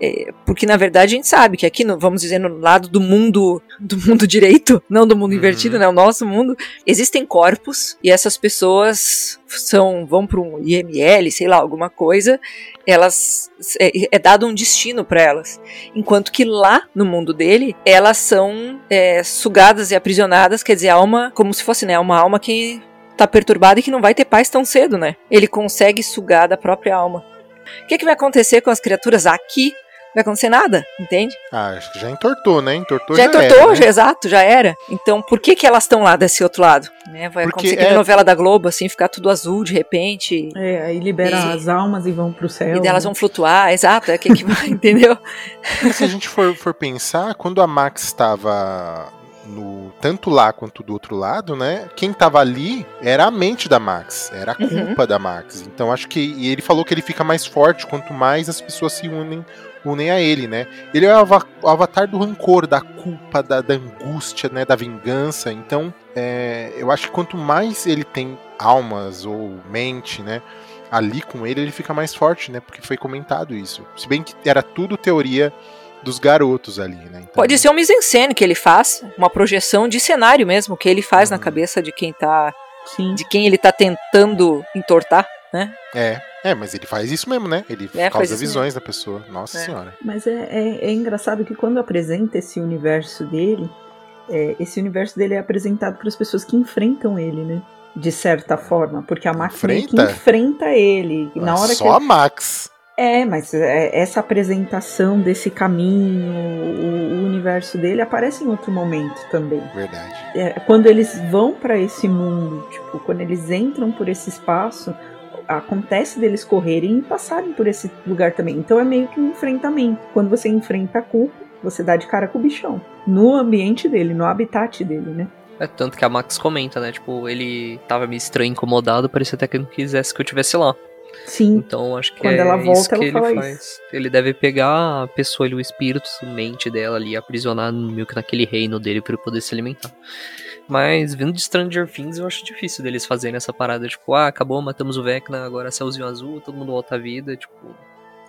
Speaker 4: É, porque na verdade a gente sabe que aqui, no, vamos dizer, no lado do mundo do mundo direito, não do mundo
Speaker 1: Uhum.
Speaker 4: invertido, né, o nosso mundo, existem corpos e essas pessoas são vão para um IML, sei lá, alguma coisa, elas é, é dado um destino para elas, enquanto que lá no mundo dele elas são é, sugadas e aprisionadas, quer dizer, a alma como se fosse né, uma alma que tá perturbada e que não vai ter paz tão cedo, né? Ele consegue sugar da própria alma. O que, que vai acontecer com as criaturas aqui? Vai acontecer nada, entende?
Speaker 1: Ah, acho que já entortou, né? Entortou
Speaker 4: já
Speaker 1: já,
Speaker 4: entortou,
Speaker 1: era, né?
Speaker 4: já, exato, já era. Então, por que que elas estão lá desse outro lado? Né? Vai
Speaker 1: Porque
Speaker 4: acontecer
Speaker 1: é-
Speaker 4: novela da Globo, assim, ficar tudo azul de repente.
Speaker 3: É, aí libera
Speaker 4: E-
Speaker 3: as almas e vão pro céu.
Speaker 4: E delas
Speaker 3: né?
Speaker 4: vão flutuar, exato, é que, que vai, entendeu?
Speaker 1: Se a gente for, for pensar, quando a Max estava no tanto lá quanto do outro lado, né? Quem tava ali era a mente da Max, era a
Speaker 4: Uhum.
Speaker 1: culpa da Max. Então acho que e ele falou que ele fica mais forte quanto mais as pessoas se unem unem a ele, né? Ele é o ava- o avatar do rancor, da culpa, da, da angústia, né? Da vingança. Então, é, eu acho que quanto mais ele tem almas ou mente, né? Ali com ele, ele fica mais forte, né? Porque foi comentado isso. Se bem que era tudo teoria dos garotos ali, né? Então,
Speaker 4: Pode ser um mise-en-scène que ele faz, uma projeção de cenário mesmo, que ele faz na
Speaker 1: Uhum.
Speaker 4: cabeça de quem tá.
Speaker 3: Sim.
Speaker 4: de quem ele tá tentando entortar, né?
Speaker 1: É, é, mas ele faz isso mesmo, né? Ele
Speaker 4: É, faz
Speaker 1: causa visões da pessoa. Nossa
Speaker 4: É.
Speaker 1: senhora.
Speaker 3: Mas é, é, é engraçado que quando apresenta esse universo dele, é, esse universo dele é apresentado para as pessoas que enfrentam ele, né? De certa forma. Porque a Max meio que
Speaker 1: Enfrenta?
Speaker 3: enfrenta ele. E na hora
Speaker 1: Só
Speaker 3: que
Speaker 1: a Max.
Speaker 3: É, mas é, essa apresentação desse caminho, o, o universo dele aparece em outro momento também.
Speaker 1: Verdade.
Speaker 3: É, quando eles vão para esse mundo, tipo, quando eles entram por esse espaço, acontece deles correrem e passarem por esse lugar também. Então é meio que um enfrentamento. Quando você enfrenta a culpa, você dá de cara com o bichão. No ambiente dele, no habitat dele, né?
Speaker 2: É tanto que a Max comenta, né? Tipo, ele tava meio estranho, incomodado, parecia até que não quisesse que eu tivesse lá.
Speaker 3: Sim.
Speaker 2: Então acho que
Speaker 3: Quando
Speaker 2: é
Speaker 3: ela volta,
Speaker 2: isso que ele faz. Ele deve pegar a pessoa ali, o espírito, a mente dela ali, aprisionar meio que naquele reino dele pra ele poder se alimentar. Mas vindo de Stranger Things, eu acho difícil deles fazerem essa parada, tipo, ah, acabou, matamos o Vecna, agora céuzinho azul, todo mundo volta à vida, tipo.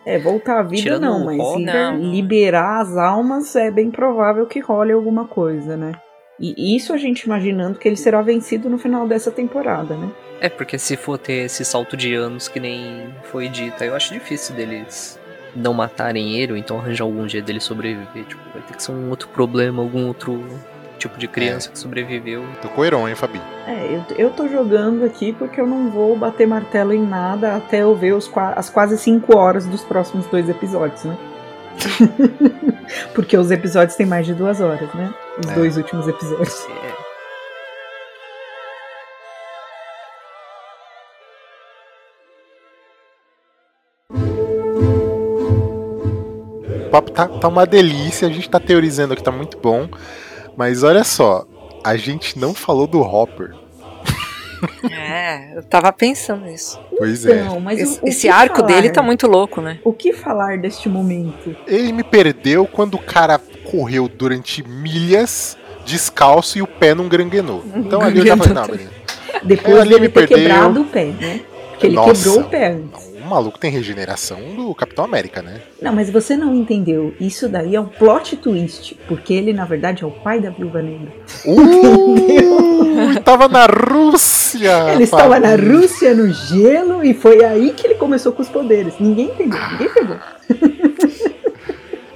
Speaker 3: É, voltar à vida
Speaker 2: Tirando
Speaker 3: não, mas
Speaker 4: não.
Speaker 3: liberar as almas é bem provável que role alguma coisa, né? E isso a gente imaginando que ele será vencido no final dessa temporada, né?
Speaker 2: É, porque se for ter esse salto de anos que nem foi dito, eu acho difícil deles não matarem ele, ou então arranjar algum jeito dele sobreviver. Tipo, vai ter que ser um outro problema, algum outro tipo de criança que sobreviveu.
Speaker 1: Tô com o Heron, hein, Fabi?
Speaker 3: É, eu, eu tô jogando aqui porque eu não vou bater martelo em nada até eu ver os, as quase 5 horas dos próximos dois episódios, né? porque os episódios têm mais de duas horas, né? Os
Speaker 1: É.
Speaker 3: dois últimos episódios.
Speaker 2: É,
Speaker 1: O papo tá, tá uma delícia, a gente tá teorizando aqui, tá muito bom. Mas olha só, a gente não falou do Hopper.
Speaker 4: É, eu tava pensando nisso.
Speaker 1: Pois é.
Speaker 3: Então, mas
Speaker 4: Esse,
Speaker 3: o, o
Speaker 4: esse arco
Speaker 3: falar?
Speaker 4: dele tá muito louco, né?
Speaker 3: O que falar deste momento?
Speaker 1: Ele me perdeu quando o cara correu durante milhas descalço e o pé não granguenou. Então ali eu já falei, não.
Speaker 3: Depois
Speaker 1: É, ali
Speaker 3: dele
Speaker 1: me
Speaker 3: ter
Speaker 1: perdeu.
Speaker 3: quebrado o pé, né? Porque ele
Speaker 1: Nossa.
Speaker 3: quebrou o pé antes.
Speaker 1: Maluco tem regeneração do Capitão América, né?
Speaker 3: Não, mas você não entendeu. Isso daí é um plot twist. Porque ele, na verdade, é o pai da Viúva Negra.
Speaker 1: Uh, tava na Rússia!
Speaker 3: ele estava na Rússia, no gelo, e foi aí que ele começou com os poderes. Ninguém entendeu, ninguém pegou.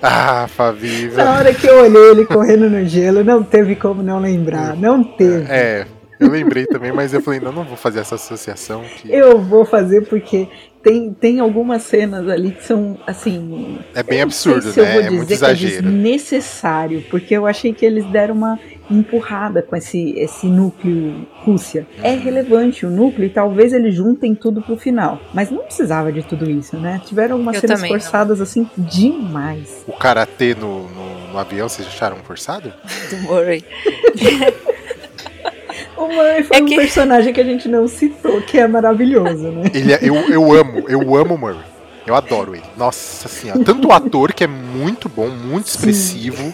Speaker 1: Ah, Fabi.
Speaker 3: Na hora que eu olhei ele correndo no gelo, não teve como não lembrar. Não teve.
Speaker 1: É, eu lembrei também, mas eu falei, não, não vou fazer essa associação. Que
Speaker 3: Eu vou fazer porque tem, tem algumas cenas ali que são, assim,
Speaker 1: é bem absurdo,
Speaker 3: se eu
Speaker 1: né?
Speaker 3: vou
Speaker 1: É muito
Speaker 3: dizer que é
Speaker 1: exagero.
Speaker 3: desnecessário, porque eu achei que eles deram uma empurrada com esse, esse núcleo Rússia. É
Speaker 1: Uhum.
Speaker 3: relevante o núcleo e talvez eles juntem tudo pro final. Mas não precisava de tudo isso, né? Tiveram algumas
Speaker 4: Eu
Speaker 3: cenas
Speaker 4: também não.
Speaker 3: forçadas assim demais.
Speaker 1: O karatê no, no, no avião, vocês acharam forçado?
Speaker 4: Do Murray.
Speaker 3: O Murray foi
Speaker 4: É
Speaker 3: um
Speaker 4: que-
Speaker 3: personagem que a gente não citou, que é maravilhoso, né?
Speaker 1: Ele é- eu, eu amo, eu amo o Murray. Eu adoro ele. Nossa senhora. Tanto o ator, que é muito bom, muito expressivo,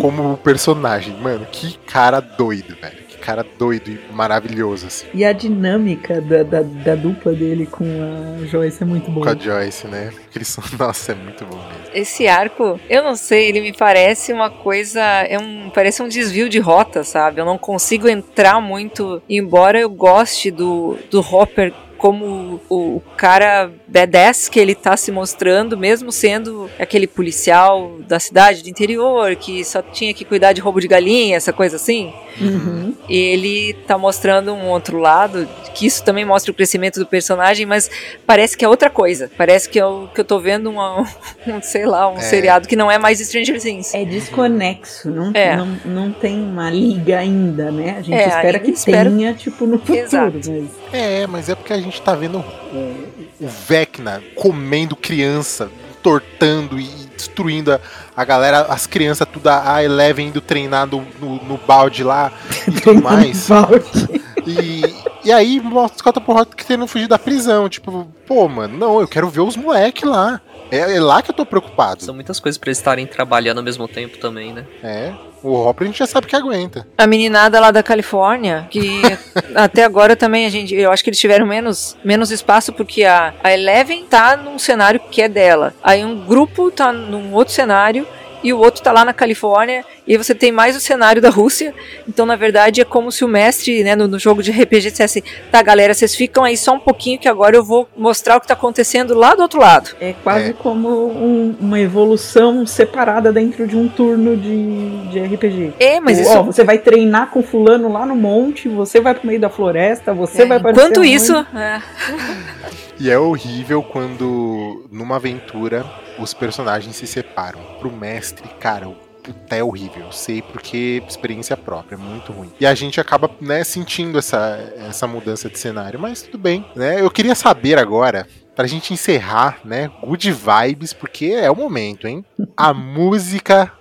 Speaker 1: como o personagem. Mano, que cara doido, velho. Cara doido e maravilhoso, assim.
Speaker 3: E a dinâmica da, da, da dupla dele com a Joyce é muito
Speaker 1: Com
Speaker 3: boa.
Speaker 1: a Joyce, né? Porque eles são. Nossa, é muito bom mesmo.
Speaker 4: Esse arco, eu não sei, ele me parece uma coisa, é um, parece um desvio de rota, sabe? Eu não consigo entrar muito, embora eu goste do, do Hopper como o, o cara badass que ele tá se mostrando, mesmo sendo aquele policial da cidade do interior, que só tinha que cuidar de roubo de galinha, essa coisa assim.
Speaker 3: Uhum.
Speaker 4: Ele tá mostrando um outro lado, que isso também mostra o crescimento do personagem, mas parece que é outra coisa. Parece que eu, que eu tô vendo uma, um, sei lá, um
Speaker 1: É.
Speaker 4: seriado que não é mais Stranger Things.
Speaker 3: É desconexo, não,
Speaker 4: É.
Speaker 3: não, não tem uma liga ainda, né? A gente
Speaker 4: É,
Speaker 3: espera que
Speaker 4: espero-
Speaker 3: tenha, tipo, no futuro. Mas...
Speaker 1: É, mas é porque a gente tá vendo o, o Vecna comendo criança, tortando e destruindo a, a galera, as crianças, tudo a, Eleven indo treinar no, no, no balde lá e tudo mais. E, e aí mostra o Scott Porrota que tendo fugir da prisão. Tipo, pô, mano, não, eu quero ver os moleques lá. É, é lá que eu tô preocupado.
Speaker 2: São muitas coisas pra eles estarem trabalhando ao mesmo tempo também, né?
Speaker 1: É. O Hopper a gente já sabe que aguenta.
Speaker 4: A meninada lá da Califórnia, que até agora também a gente, eu acho que eles tiveram menos, menos espaço porque a, a Eleven tá num cenário que é dela. Aí um grupo tá num outro cenário e o outro tá lá na Califórnia e aí você tem mais o cenário da Rússia. Então, na verdade, é como se o mestre, né, no, no jogo de RPG dissesse: "Tá, galera, vocês ficam aí só um pouquinho que agora eu vou mostrar o que tá acontecendo lá do outro lado".
Speaker 3: É quase
Speaker 1: É.
Speaker 3: como um- uma evolução separada dentro de um turno de, de RPG.
Speaker 4: É, mas
Speaker 3: Ó,
Speaker 4: isso
Speaker 3: você vai treinar com fulano lá no monte, você vai pro meio da floresta, você
Speaker 4: é,
Speaker 3: vai para
Speaker 4: enquanto isso, é,
Speaker 1: E é horrível quando, numa aventura, os personagens se separam. Pro mestre, cara, o é horrível. Sei porque experiência própria, é muito ruim. E a gente acaba, né, sentindo essa, essa mudança de cenário, mas tudo bem, né? Eu queria saber agora, pra gente encerrar, né, good vibes, porque é o momento, hein? A música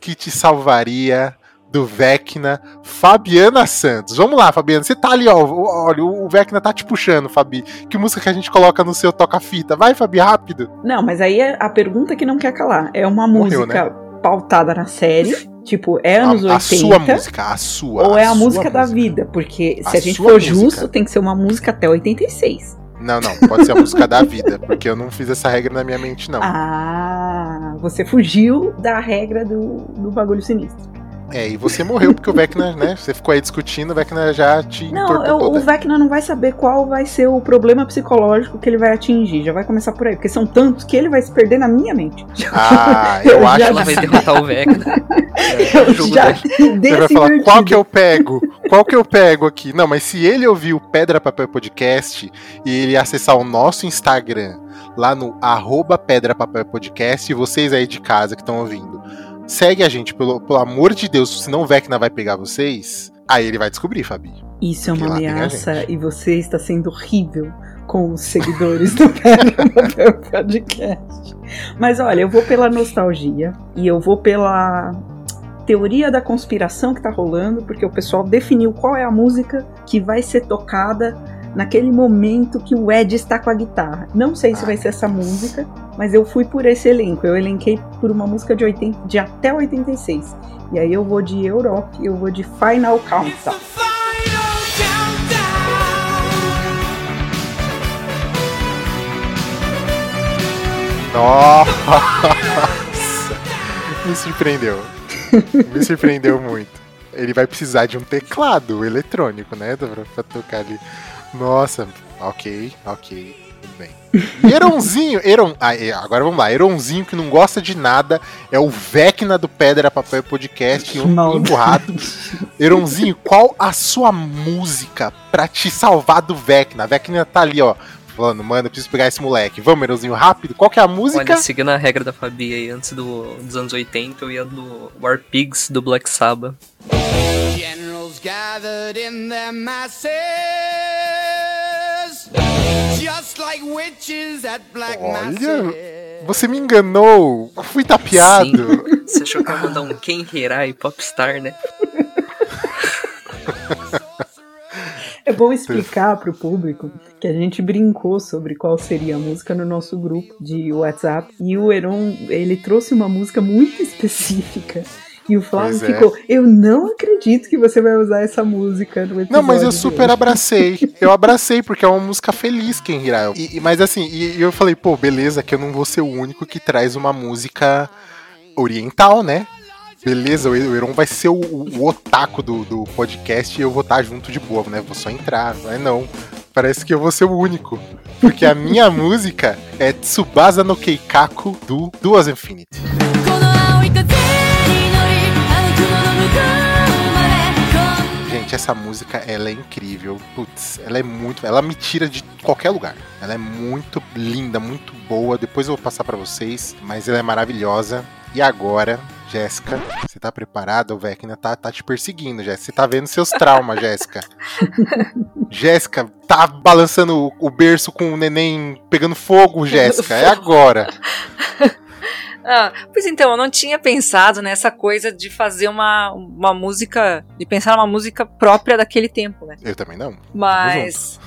Speaker 1: que te salvaria do Vecna, Fabiana Santos. Vamos lá, Fabiana, você tá ali, ó, olha, o Vecna tá te puxando, Fabi. Que música que a gente coloca no seu toca-fita? Vai, Fabi, rápido.
Speaker 3: Não, mas aí é a pergunta que não quer calar. É uma
Speaker 1: Morreu,
Speaker 3: música pautada na série, tipo, é anos
Speaker 1: a, a
Speaker 3: 80.
Speaker 1: sua música, a sua.
Speaker 3: Ou é a música da vida, porque se
Speaker 1: A
Speaker 3: a, gente for
Speaker 1: música.
Speaker 3: justo, tem que ser uma música até 86.
Speaker 1: Não, não, pode ser a música da vida, porque eu não fiz essa regra na minha mente, não.
Speaker 3: Ah, você fugiu da regra do, do bagulho sinistro.
Speaker 1: É, e você morreu porque o Vecna, né? Você ficou aí discutindo, o Vecna já te
Speaker 3: Não, eu- o Vecna não vai saber qual vai ser o problema psicológico que ele vai atingir. Já vai começar por aí, porque são tantos que ele vai se perder na minha mente.
Speaker 1: Ah, eu,
Speaker 3: Eu
Speaker 1: acho
Speaker 3: já
Speaker 1: que
Speaker 2: Ela vai derrotar o Vecna. É,
Speaker 3: Eu
Speaker 2: o jogo
Speaker 3: já
Speaker 1: Você vai falar, qual que eu pego? Qual que eu pego aqui? Não, mas se ele ouvir o Pedra Papel Podcast e ele acessar o nosso Instagram, lá no arroba Pedra Papel Podcast, e vocês aí de casa que estão ouvindo, segue a gente, pelo, pelo amor de Deus, senão o Vecna vai pegar vocês, aí ele vai descobrir, Fabi.
Speaker 3: Isso é uma ameaça e você está sendo horrível com os seguidores do Papel Podcast. Mas olha, eu vou pela nostalgia e eu vou pela teoria da conspiração que tá rolando, porque o pessoal definiu qual é a música que vai ser tocada naquele momento que o Ed está com a guitarra. Não sei se
Speaker 1: Ai,
Speaker 3: vai ser essa música, mas eu fui por esse elenco. Eu elenquei por uma música de, 80, de até 86. E aí eu vou de Europe, eu vou de Final countdown.
Speaker 1: Nossa! Me surpreendeu. Me surpreendeu muito. Ele vai precisar de um teclado eletrônico, né? Pra, pra tocar ali. Nossa, ok, ok, tudo bem. E Eronzinho, Eron, ah, é, agora vamos lá. Eronzinho que não gosta de nada é o Vecna do Pedra Papel Podcast um
Speaker 3: Maldade.
Speaker 1: emburrado. Eronzinho, qual a sua música pra te salvar do Vecna? A Vecna tá ali, ó. Falando, mano, eu preciso pegar esse moleque. Vamos, Eronzinho, rápido. Qual que é a música?
Speaker 2: Olha, seguindo a regra da Fabi aí, antes do, dos anos 80, eu ia do War Pigs do Black Sabbath.
Speaker 5: Generals gathered in their masses,
Speaker 1: Olha. Você me enganou. Eu fui tapeado.
Speaker 2: Sim. Você achou que ia mandar um Ken Hirai Popstar, né?
Speaker 3: É bom explicar para o público que a gente brincou sobre qual seria a música no nosso grupo de WhatsApp e o Heron ele trouxe uma música muito específica E o Flávio
Speaker 1: Pois é.
Speaker 3: ficou, eu não acredito que você vai usar essa música no episódio.
Speaker 1: Não, mas eu super
Speaker 3: hoje."
Speaker 1: abracei. Eu abracei, porque é uma música feliz quem rirá. E, e- mas assim, e, e eu falei, pô, beleza, que eu não vou ser o único que traz uma música oriental, né? Beleza, o o Heron vai ser o, o, o otaku do, do podcast e eu vou estar junto de boa, né? Vou só entrar, mas não. Parece que eu vou ser o único. Porque a minha música é Tsubasa no Keikaku do Duas Infinity. Essa música, ela é incrível. Putz, ela é muito. Ela me tira de qualquer lugar. Ela é muito linda, muito boa. Depois eu vou passar pra vocês, mas ela é maravilhosa. E agora, Jéssica, você tá preparada? O Vecna tá, tá te perseguindo, Jéssica. Você tá vendo seus traumas, Jéssica. Jéssica, tá balançando o- o berço com o neném pegando fogo, Jéssica. É agora.
Speaker 4: Ah, pois então, eu não tinha pensado nessa coisa de fazer uma, uma música, de pensar numa música própria daquele tempo, né?
Speaker 1: Eu também não.
Speaker 4: Mas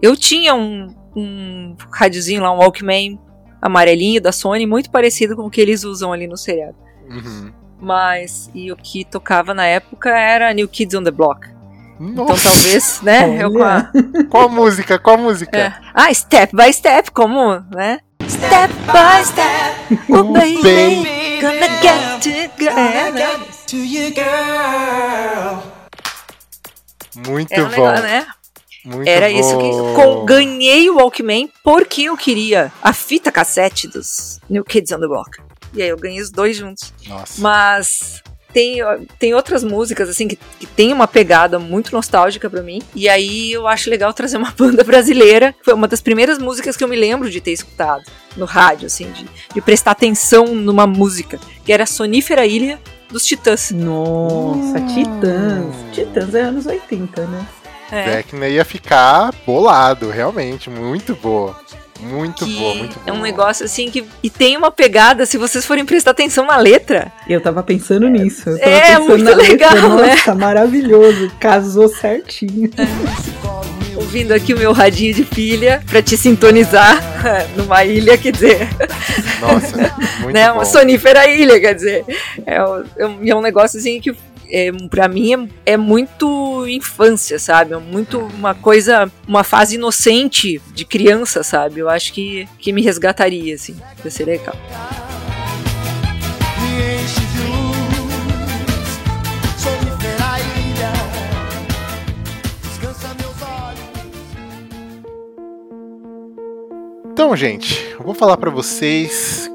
Speaker 4: eu tinha um, um radiozinho lá, um Walkman amarelinho da Sony, muito parecido com o que eles usam ali no seriado.
Speaker 1: Uhum.
Speaker 4: Mas, e o que tocava na época era New Kids on the Block. Então
Speaker 1: Nossa,
Speaker 4: talvez, né? Eu com a,
Speaker 1: qual música? Qual música?
Speaker 4: é. Ah, Step by Step, como, né? Step by Step, oh baby,
Speaker 1: baby,
Speaker 4: gonna get to é, né?
Speaker 5: To you, girl.
Speaker 1: Muito
Speaker 4: Era
Speaker 1: bom.
Speaker 4: negócio, né?
Speaker 1: Muito
Speaker 4: Era
Speaker 1: bom.
Speaker 4: isso que. com- ganhei o Walkman porque eu queria a fita cassete dos New Kids on the Block. E aí eu ganhei os dois juntos.
Speaker 1: Nossa.
Speaker 4: Mas tem, tem outras músicas, assim, que, que tem uma pegada muito nostálgica pra mim. E aí eu acho legal trazer uma banda brasileira. Foi uma das primeiras músicas que eu me lembro de ter escutado no rádio, assim, de, de prestar atenção numa música. Que era Sonífera Ilha dos Titãs.
Speaker 3: Nossa,
Speaker 1: Hum.
Speaker 3: Titãs. Titãs é anos 80, né?
Speaker 4: É.
Speaker 1: Vecna ia ficar bolado, realmente. Muito boa. Muito
Speaker 4: que
Speaker 1: boa, muito boa.
Speaker 4: é um negócio assim que. E tem uma pegada, se vocês forem prestar atenção na letra.
Speaker 3: Eu tava pensando nisso. Eu tava
Speaker 4: É,
Speaker 3: pensando
Speaker 4: muito
Speaker 3: na letra.
Speaker 4: legal, né?
Speaker 3: Nossa, maravilhoso. Casou certinho.
Speaker 4: Ouvindo aqui o meu radinho de pilha pra te sintonizar numa ilha, quer dizer,
Speaker 1: Nossa, muito
Speaker 4: né?
Speaker 1: bom.
Speaker 4: Uma sonífera ilha, quer dizer. É, um- é um- é um negócio assim que. É, pra mim é, é muito infância, sabe? É muito uma coisa, uma fase inocente de criança, sabe? Eu acho que, que me resgataria, assim. Ia ser legal.
Speaker 1: Então, gente, eu vou falar pra vocês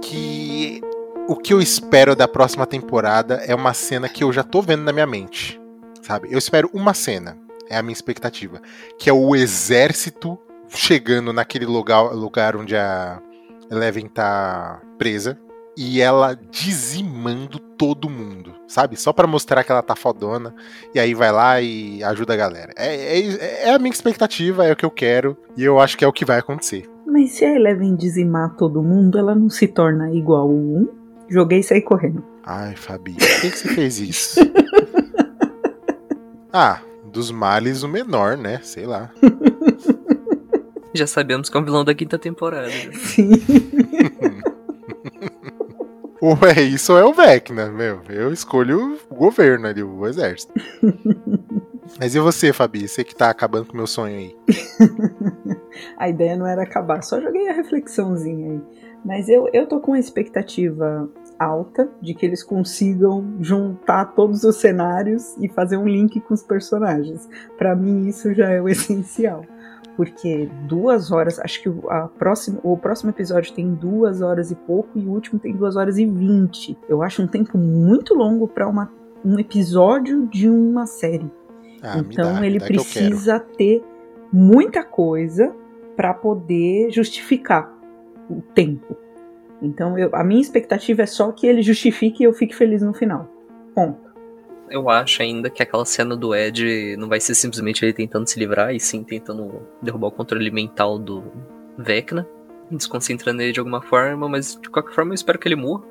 Speaker 1: o que eu espero da próxima temporada é uma cena que eu já tô vendo na minha mente. Sabe? Eu espero uma cena. É a minha expectativa. Que é o exército chegando naquele lugar, lugar onde a Eleven tá presa. E ela dizimando todo mundo, sabe? Só pra mostrar que ela tá fodona. E aí vai lá e ajuda a galera. É, é, é a minha expectativa, é o que eu quero. E eu acho que é o que vai acontecer.
Speaker 3: Mas se a Eleven dizimar todo mundo, ela não se torna igual o 1? Joguei e saí correndo.
Speaker 1: Ai, Fabi, por que, que você fez isso? ah, dos males o menor, né? Sei lá.
Speaker 2: Já sabemos que é um vilão da quinta temporada. né?
Speaker 3: Sim.
Speaker 1: Ou é isso ou é o Vecna, meu. Eu escolho o governo ali, o exército. Mas e você, Fabi? Você que tá acabando com o meu sonho aí.
Speaker 3: A ideia não era acabar, só joguei a reflexãozinha aí. Mas eu, eu tô com uma expectativa alta de que eles consigam juntar todos os cenários e fazer um link com os personagens. Pra mim, isso já é o essencial. Porque duas horas, acho que o- a próxima, o próximo episódio tem duas horas e pouco e o último tem duas horas e vinte. Eu acho um tempo muito longo pra uma, um episódio de uma série.
Speaker 1: Ah,
Speaker 3: Então
Speaker 1: dá,
Speaker 3: ele
Speaker 1: dá que
Speaker 3: precisa ter muita coisa para poder justificar o tempo. Então eu- a minha expectativa é só que ele justifique e eu fique feliz no final. Ponto.
Speaker 2: Eu acho ainda que aquela cena do Ed não vai ser simplesmente ele tentando se livrar, e sim tentando derrubar o controle mental do Vecna, desconcentrando ele de alguma forma, mas de qualquer forma eu espero que ele morra.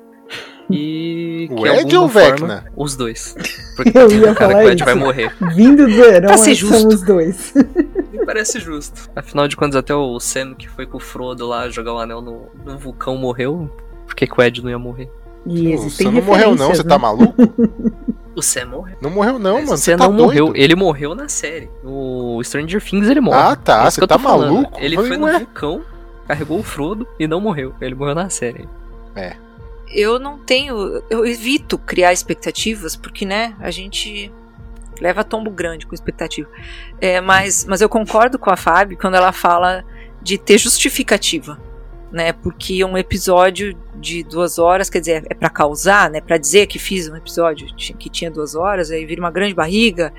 Speaker 2: E
Speaker 1: O
Speaker 2: que
Speaker 1: Ed ou o
Speaker 2: forma-
Speaker 1: Vecna?
Speaker 2: Os dois. Porque
Speaker 3: Eu ia
Speaker 2: cara
Speaker 3: falar
Speaker 2: que o Ed
Speaker 3: isso.
Speaker 2: vai morrer.
Speaker 3: Vindo do Heron,
Speaker 2: Pra ser
Speaker 3: nós
Speaker 2: justo.
Speaker 3: somos dois.
Speaker 2: Parece justo. Afinal de contas, até o Sam que foi com o Frodo lá jogar o anel no, no vulcão morreu. Por que, que o Ed não ia morrer?
Speaker 3: E existem
Speaker 1: Você não morreu não, você
Speaker 3: né?
Speaker 1: tá maluco?
Speaker 2: O Sam morreu.
Speaker 1: Não morreu não,
Speaker 2: Mas
Speaker 1: mano.
Speaker 2: o
Speaker 1: Você
Speaker 2: Sam
Speaker 1: tá
Speaker 2: não
Speaker 1: doido?
Speaker 2: morreu. Ele morreu na série. O Stranger Things ele morre.
Speaker 1: Ah, tá,
Speaker 2: É
Speaker 1: você tá
Speaker 2: falando.
Speaker 1: maluco?
Speaker 2: Ele foi no
Speaker 1: ué.
Speaker 2: vulcão, carregou o Frodo e não morreu. Ele morreu na série.
Speaker 4: Eu não tenho. Eu evito criar expectativas, porque, né, a gente leva tombo grande com expectativa. É, mas, mas eu concordo com a Fábio quando ela fala de ter justificativa. Né, porque um episódio de duas horas, quer dizer, é pra causar, né? Pra dizer que fiz um episódio que tinha duas horas, aí vira uma grande barriga,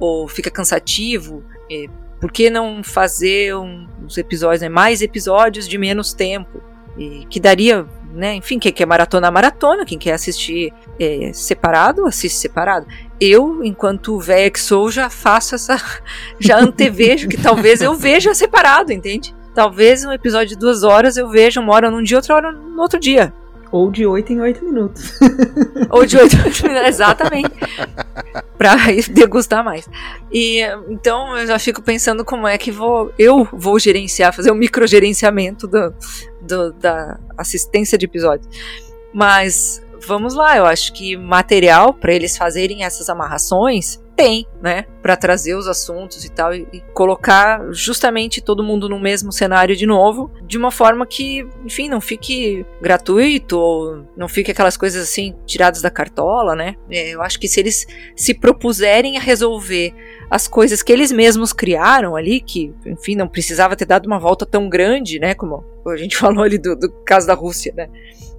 Speaker 4: ou fica cansativo. é, por que não fazer um, uns episódios, né, mais episódios de menos tempo? E que daria, né? Enfim, quem quer maratona, maratona. Quem quer assistir é, separado, assiste separado. Eu, enquanto velha que sou, já faço essa. Já antevejo que talvez eu veja separado, entende? Talvez um episódio de duas horas eu veja uma hora num dia, outra hora no outro dia.
Speaker 3: Ou de 8 em 8 minutos.
Speaker 4: Ou de oito minutos, exatamente. pra degustar mais. E então eu já fico pensando como é que vou, eu vou gerenciar, fazer um microgerenciamento do, do- da assistência de episódios. Mas vamos lá, eu acho que material para eles fazerem essas amarrações tem, né? Pra trazer os assuntos e tal, e, e colocar justamente todo mundo no mesmo cenário de novo, de uma forma que, enfim, não fique gratuito, ou não fique aquelas coisas assim tiradas da cartola, né? É, eu acho que se eles se propuserem a resolver as coisas que eles mesmos criaram ali, que, enfim, não precisava ter dado uma volta tão grande, né? Como a gente falou ali do, do caso da Rússia, né?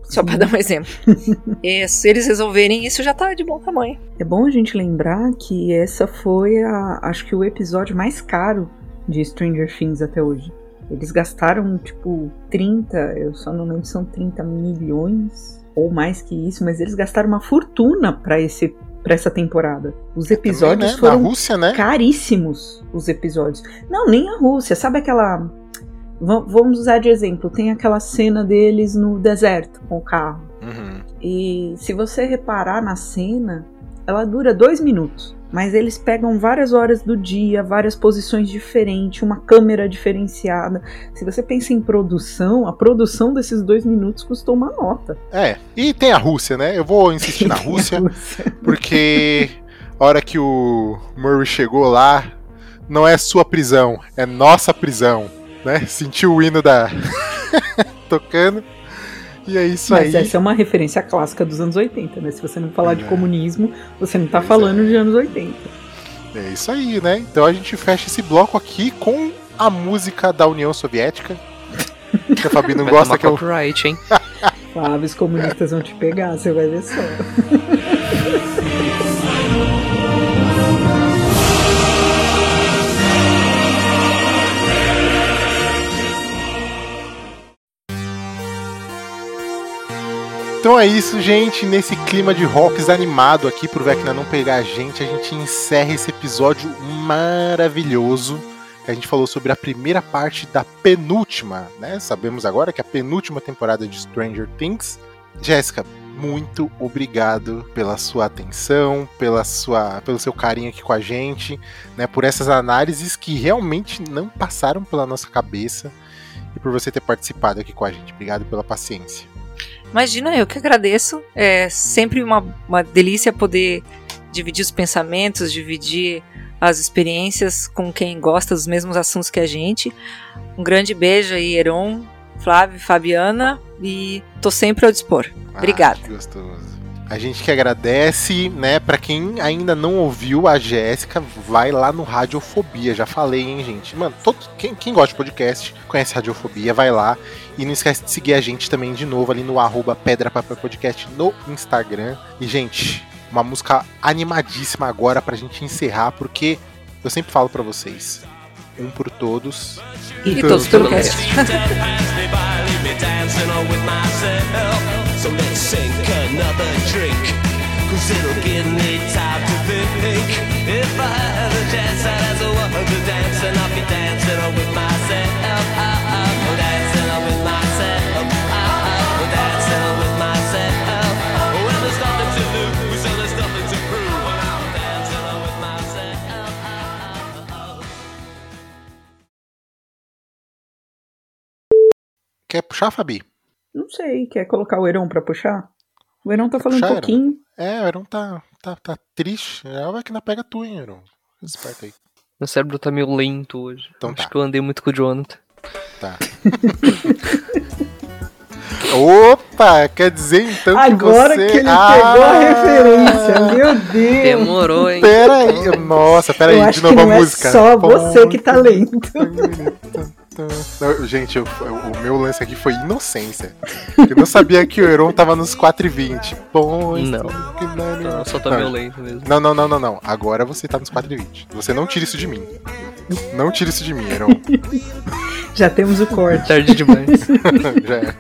Speaker 4: Só pra dar um exemplo. E se eles resolverem isso, já tá de bom tamanho.
Speaker 3: É bom a gente lembrar que essa foi, a, acho que, o episódio mais caro de Stranger Things até hoje. Eles gastaram, tipo, 30, eu só não lembro se são 30 milhões ou mais que isso, mas eles gastaram uma fortuna pra esse para essa temporada. Os episódios
Speaker 1: Também, né?
Speaker 3: foram
Speaker 1: Rússia, né?
Speaker 3: caríssimos os episódios. Não, nem a Rússia. Sabe aquela. Va- Vamos usar de exemplo. Tem aquela cena deles no deserto com o carro.
Speaker 1: Uhum.
Speaker 3: E se você reparar na cena, ela dura dois minutos. Mas eles pegam várias horas do dia, várias posições diferentes, uma câmera diferenciada. Se você pensa em produção, a produção desses dois minutos custou uma nota.
Speaker 1: É. E tem a Rússia, né? Eu vou insistir na Rússia, porque a hora que o Murray chegou lá, não é sua prisão, é nossa prisão, né? Sentiu o hino da. tocando. E é isso
Speaker 3: Mas
Speaker 1: aí.
Speaker 3: essa é uma referência clássica dos anos 80, né? Se você não falar de
Speaker 1: É.
Speaker 3: comunismo, você não tá
Speaker 1: Pois
Speaker 3: falando de anos 80.
Speaker 1: É isso aí, né? Então a gente fecha esse bloco aqui com a música da União Soviética. Que a Fabi não gosta que eu.
Speaker 2: copyright, hein?
Speaker 3: Flávio, os comunistas vão te pegar, você vai ver só.
Speaker 1: Então é isso, gente. Nesse clima de rocks animado aqui pro Vecna não pegar a gente, a gente encerra esse episódio maravilhoso. A gente falou sobre a primeira parte da penúltima, né? Sabemos agora que é a penúltima temporada de Stranger Things. Jéssica, muito obrigado pela sua atenção, pela sua, pelo seu carinho aqui com a gente, né? Por essas análises que realmente não passaram pela nossa cabeça e por você ter participado aqui com a gente. Obrigado pela paciência.
Speaker 4: Imagina, eu que agradeço. É sempre uma, uma delícia poder dividir os pensamentos, dividir as experiências com quem gosta dos mesmos assuntos que a gente. Um grande beijo aí, Heron, Flávio, Fabiana, e tô sempre ao dispor. Obrigada.
Speaker 1: Ah, que gostoso. A gente que agradece, né? Pra quem ainda não ouviu a Jéssica, vai lá no Radiofobia. Já falei, hein, gente? Mano, todo, quem, quem gosta de podcast, conhece Radiofobia, vai lá. E não esquece de seguir a gente também de novo ali no arroba Pedra Papel Podcast no Instagram. E, gente, uma música animadíssima agora pra gente encerrar, porque eu sempre falo pra vocês. Um por todos.
Speaker 4: E todos pelo cast.
Speaker 5: So let's sink another drink. Cause it'll give me time to think. If I had a chance, I'd ask a woman to dance, and I'll be dancing with myself. Oh, dancing with myself. Dancing with myself. Well, there's nothing to lose, so there's nothing to prove. And I'm
Speaker 1: Quer?
Speaker 3: Não sei, quer colocar o Heron pra puxar? O Heron tá falando um pouquinho.
Speaker 1: É, o Heron tá, tá, tá triste. É, vai que não pega tu, hein, Heron. Esperto aí.
Speaker 2: Meu cérebro tá meio lento hoje.
Speaker 1: Então
Speaker 2: Acho
Speaker 1: tá.
Speaker 2: que eu andei muito com o Jonathan.
Speaker 1: Tá. Opa, quer dizer então
Speaker 3: Agora
Speaker 1: que você...
Speaker 3: que ele
Speaker 1: Ah,
Speaker 3: pegou a referência, meu Deus.
Speaker 2: Demorou, hein?
Speaker 1: Pera aí, nossa, pera aí, de novo a
Speaker 3: é
Speaker 1: música.
Speaker 3: só você que tá lento.
Speaker 1: Não, gente, eu- o meu lance aqui foi inocência. Eu não sabia que o Heron tava nos 4,20. Pois
Speaker 2: Não.
Speaker 1: que não-
Speaker 2: Não, só tô
Speaker 1: Não.
Speaker 2: meio lento mesmo.
Speaker 1: Não, não, não, não, não. Agora você tá nos 4,20. Você não tira isso de mim. Não tira isso de mim, Heron.
Speaker 3: Já temos o corte.
Speaker 2: Tarde demais.
Speaker 1: Já é.